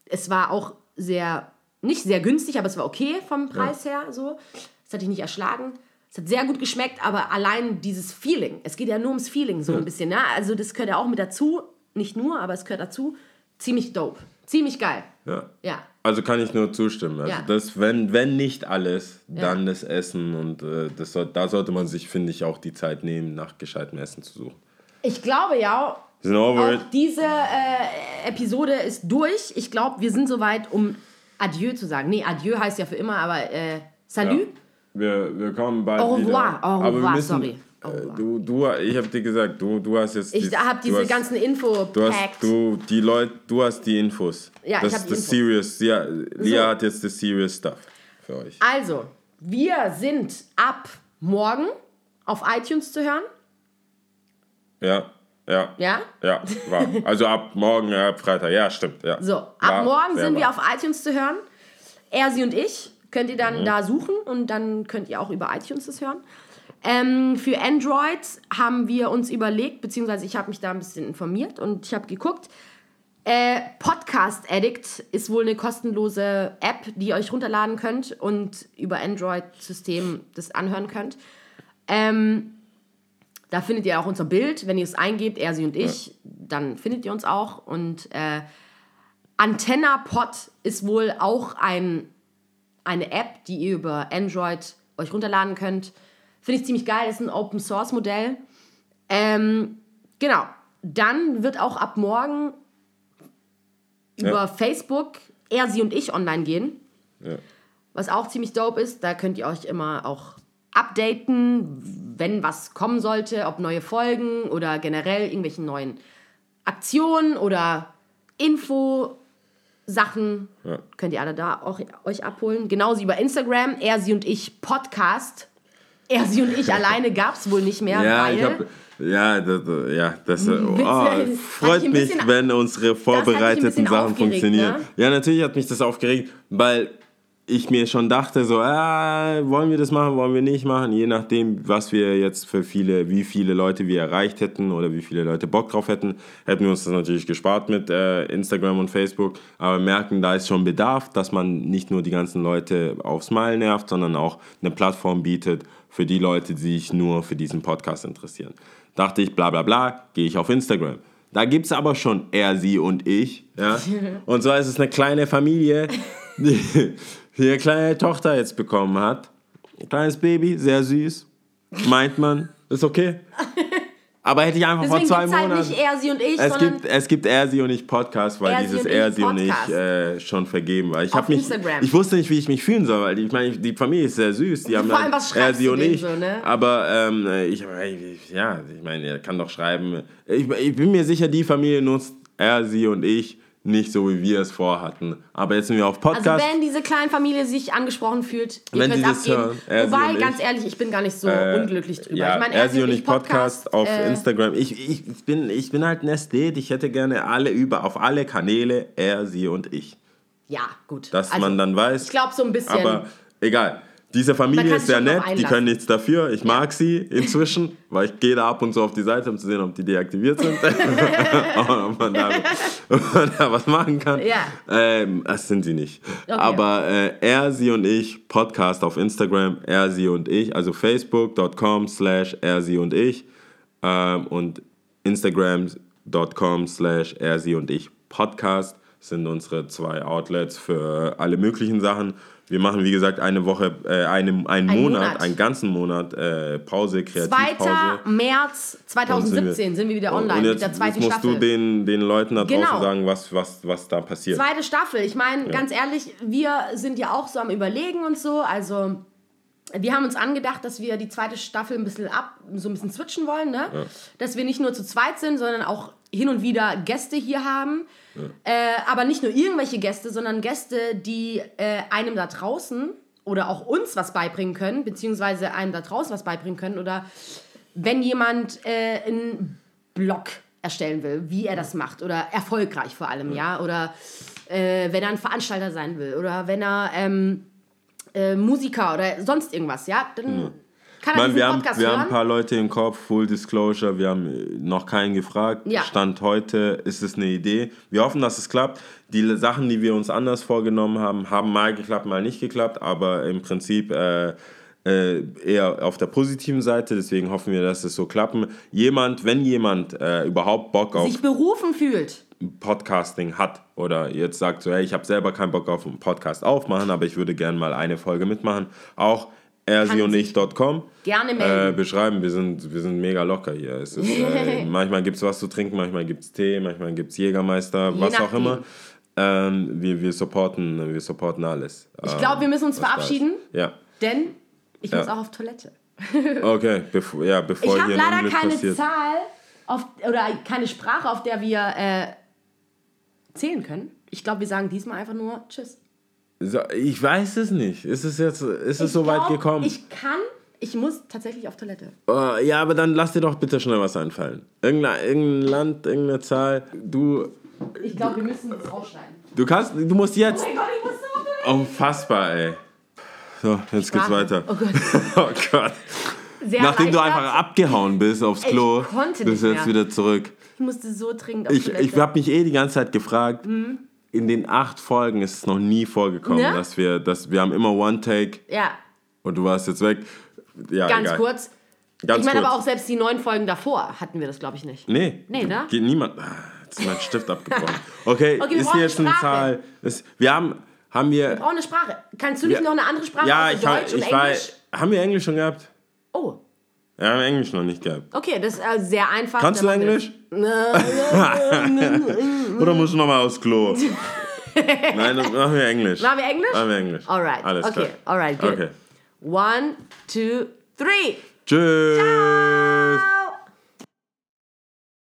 es war auch sehr, nicht sehr günstig, aber es war okay vom Preis her so. Das hatte ich nicht erschlagen. Es hat sehr gut geschmeckt, aber allein dieses Feeling, es geht ja nur ums Feeling so ein bisschen, ne? Also das gehört ja auch mit dazu, nicht nur, aber es gehört dazu. Ziemlich dope, ziemlich geil. Ja. Ja. Also kann ich nur zustimmen. Also Ja. das, wenn, wenn nicht alles, dann das Essen. Und äh, das soll, da sollte man sich, finde ich, auch die Zeit nehmen, nach gescheitem Essen zu suchen. Ich glaube ja. Auch diese äh, Episode ist durch. Ich glaube, wir sind soweit, um Adieu zu sagen. Nee, Adieu heißt ja für immer, aber äh, Salut. Ja. Wir, wir kommen bald Au revoir, wieder. au Aber wir revoir, müssen, sorry. Au äh. Du, du, ich habe dir gesagt, du, du hast jetzt... Ich die- habe du diese hast, ganzen Du Info-Packs. hast, du, die Leute, du hast die Infos. Ja, das ich hab ist die Infos. Serious. Ja, Lia So. hat jetzt das Serious Stuff für euch. Also, wir sind ab morgen auf iTunes zu hören. Ja, ja. Ja? Ja, war. Also ab morgen, äh, ab Freitag. Ja, stimmt. Ja. So, ab War, morgen sind wir auf iTunes zu hören. Er, sie und ich. Könnt ihr Mhm. dann da suchen und dann könnt ihr auch über iTunes das hören. Ähm, für Android haben wir uns überlegt, beziehungsweise ich habe mich da ein bisschen informiert und ich habe geguckt. Äh, Podcast Addict ist wohl eine kostenlose App, die ihr euch runterladen könnt und über Android-System das anhören könnt. Ähm, da findet ihr auch unser Bild. Wenn ihr es eingebt, er, sie und ich, dann findet ihr uns auch. Und äh, AntennaPod ist wohl auch ein, eine App, die ihr über Android euch runterladen könnt. Finde ich ziemlich geil, ist ein Open Source Modell. Ähm, genau. Dann wird auch ab morgen über Ja. Facebook er, sie und ich online gehen. Ja. Was auch ziemlich dope ist, da könnt ihr euch immer auch updaten, wenn was kommen sollte, ob neue Folgen oder generell irgendwelche neuen Aktionen oder Info-Sachen. Ja. Könnt ihr alle da auch euch abholen. Genauso über Instagram, er, sie und ich Podcast. Er, sie und ich alleine gab es wohl nicht mehr, Ja, weil... ich habe. Ja, das, ja, das oh. Hat freut mich, wenn unsere vorbereiteten Sachen funktionieren. ne? Ja, natürlich hat mich das aufgeregt, weil ich mir schon dachte, so, ah, wollen wir das machen, wollen wir nicht machen, je nachdem, was wir jetzt für viele, wie viele Leute wir erreicht hätten oder wie viele Leute Bock drauf hätten, hätten wir uns das natürlich gespart mit äh, Instagram und Facebook, aber merken, da ist schon Bedarf, dass man nicht nur die ganzen Leute aufs Mal nervt, sondern auch eine Plattform bietet für die Leute, die sich nur für diesen Podcast interessieren. Dachte ich, bla bla bla, gehe ich auf Instagram. Da gibt es aber schon er, sie und ich. Ja? <laughs> Und so ist es eine kleine Familie, die, <laughs> die eine kleine Tochter jetzt bekommen hat. Ein kleines Baby, sehr süß. Meint man, ist okay. <laughs> Aber hätte ich einfach Deswegen vor zwei halt Monaten. nicht er, sie und ich, es, gibt, es gibt er, sie und ich Podcast, weil Er, dieses und er, ich sie und ich Podcast. äh, schon vergeben war. Ich Auf hab mich, Instagram. ich wusste nicht, wie ich mich fühlen soll, weil ich meine, die Familie ist sehr süß. Die haben Vor allem, was er, sie und ich. so, ne? Aber ähm, ich, ich, ja, ich meine, er kann doch schreiben. Ich, ich bin mir sicher, die Familie nutzt er, sie und ich nicht so, wie wir es vorhatten. Aber jetzt sind wir auf Also Podcast. wenn diese kleine Familie sich angesprochen fühlt, ihr Wenn könnt abgeben. hören, Wobei, ganz ich. ehrlich, ich bin gar nicht so Äh, unglücklich drüber. Ja, ich meine, er, sie und ich Podcast, auf äh, Instagram. Ich, ich, ich, bin, ich bin halt ein Ästhet. Ich hätte gerne alle über, auf alle Kanäle, er, sie und ich. Ja, gut. Dass Also, man dann weiß. Ich glaube so ein bisschen. Aber egal. Diese Familie ist sehr nett, die können nichts dafür. Ich mag sie inzwischen, <laughs> weil ich gehe da ab und zu auf die Seite, um zu sehen, ob die deaktiviert sind. <laughs> <laughs> ob, man da, ob man da was machen kann. Ja. Ähm, das sind sie nicht. Aber äh, er, sie und ich, Podcast auf Instagram, er, sie und ich, also facebook.com slash er, sie und ich ähm, und instagram.com slash er, sie und ich Podcast sind unsere zwei Outlets für alle möglichen Sachen. Wir machen, wie gesagt, eine Woche, äh, eine, einen Ein Monat, Monat. einen ganzen Monat äh, Pause, 2. Kreativpause. März 2017 sind wir, wieder online und mit jetzt, der zweiten jetzt musst Staffel. du den, den Leuten da draußen Genau. sagen, was, was, was da passiert. Zweite Staffel. Ich meine, ganz ehrlich, wir sind ja auch so am Überlegen und so. Also, wir haben uns angedacht, dass wir die zweite Staffel ein bisschen ab, so ein bisschen switchen wollen, ne? Dass wir nicht nur zu zweit sind, sondern auch hin und wieder Gäste hier haben. Äh, aber nicht nur irgendwelche Gäste, sondern Gäste, die äh, einem da draußen oder auch uns was beibringen können, beziehungsweise einem da draußen was beibringen können. Oder wenn jemand äh, einen Blog erstellen will, wie er das macht oder erfolgreich vor allem, ja, oder äh, wenn er ein Veranstalter sein will oder wenn er ähm, äh, Musiker oder sonst irgendwas, ja, dann kann Mann, diesen wir haben, Podcast wir haben ein paar Leute im Kopf, Full Disclosure, wir haben äh, noch keinen gefragt. Ja. Stand heute ist es eine Idee. Wir hoffen, dass es klappt. Die Sachen, die wir uns anders vorgenommen haben, haben mal geklappt, mal nicht geklappt, aber im Prinzip äh, äh, eher auf der positiven Seite. Deswegen hoffen wir, dass es so klappen. Jemand, wenn jemand äh, überhaupt Bock auf sich berufen fühlt. Podcasting hat oder jetzt sagt so, hey, ich habe selber keinen Bock auf einen Podcast aufmachen, aber ich würde gerne mal eine Folge mitmachen, auch ersionich.com Gerne äh, melden. beschreiben. Wir sind, wir sind mega locker hier. Es ist, äh, <laughs> manchmal gibt es was zu trinken, manchmal gibt es Tee, manchmal gibt es Jägermeister, Je was auch nachdem. immer. Ähm, wir, wir, supporten, wir supporten alles. Ich glaube, wir müssen uns ist. verabschieden, Ja, denn ich Ja. muss auch auf Toilette. <laughs> okay, bevor, ja, bevor Ich habe leider Unglück keine passiert. Zahl auf, oder keine Sprache, auf der wir äh, zählen können. Ich glaube, wir sagen diesmal einfach nur Tschüss. Ich weiß es nicht. Ist es jetzt ist es Ich so weit gekommen? Ich kann, ich muss tatsächlich auf Toilette. Oh, ja, aber dann lass dir doch bitte schnell was einfallen. Irgendein, irgendein Land, irgendeine Zahl. Du, Ich glaube, wir müssen das rausschneiden. du kannst, du musst jetzt. Oh mein Gott, ich muss so auf Toilette. Unfassbar, ey. So, jetzt geht's Sprache. weiter. Oh Gott. <laughs> Oh Gott. Sehr Nachdem du einfach abgehauen bist aufs Ich Klo, konnte bist nicht jetzt wieder zurück. Ich musste so dringend auf Ich, Toilette. ich habe mich eh die ganze Zeit gefragt, Mhm. In den acht Folgen ist es noch nie vorgekommen, Ne? dass wir, dass wir haben immer One Take ja, und du warst jetzt weg. Ja, ganz egal. kurz. Ganz ich meine kurz. aber auch selbst die neun Folgen davor hatten wir das, glaube ich, nicht. Nee. Nee, ne? Geht niemand. Ah, Jetzt ist mein Stift abgebrochen. Okay, <laughs> Okay, wir ist brauchen jetzt eine. Zahl. Ist, wir haben, haben wir. Brauche eine Sprache. Kannst du nicht Ja. noch eine andere Sprache Ja, ich, Deutsch ich war. Haben wir Englisch schon gehabt? Oh, Ja, haben wir Englisch noch nicht gehabt. okay, das ist äh, sehr einfach. Kannst du wir Englisch? <laughs> <laughs> das. Oder musst du nochmal aufs Klo? <laughs> Nein, dann machen wir Englisch. Machen wir Englisch? Machen wir Englisch. Alright, Alles okay, klar. alright, good. Okay. One, two, three. Tschüss.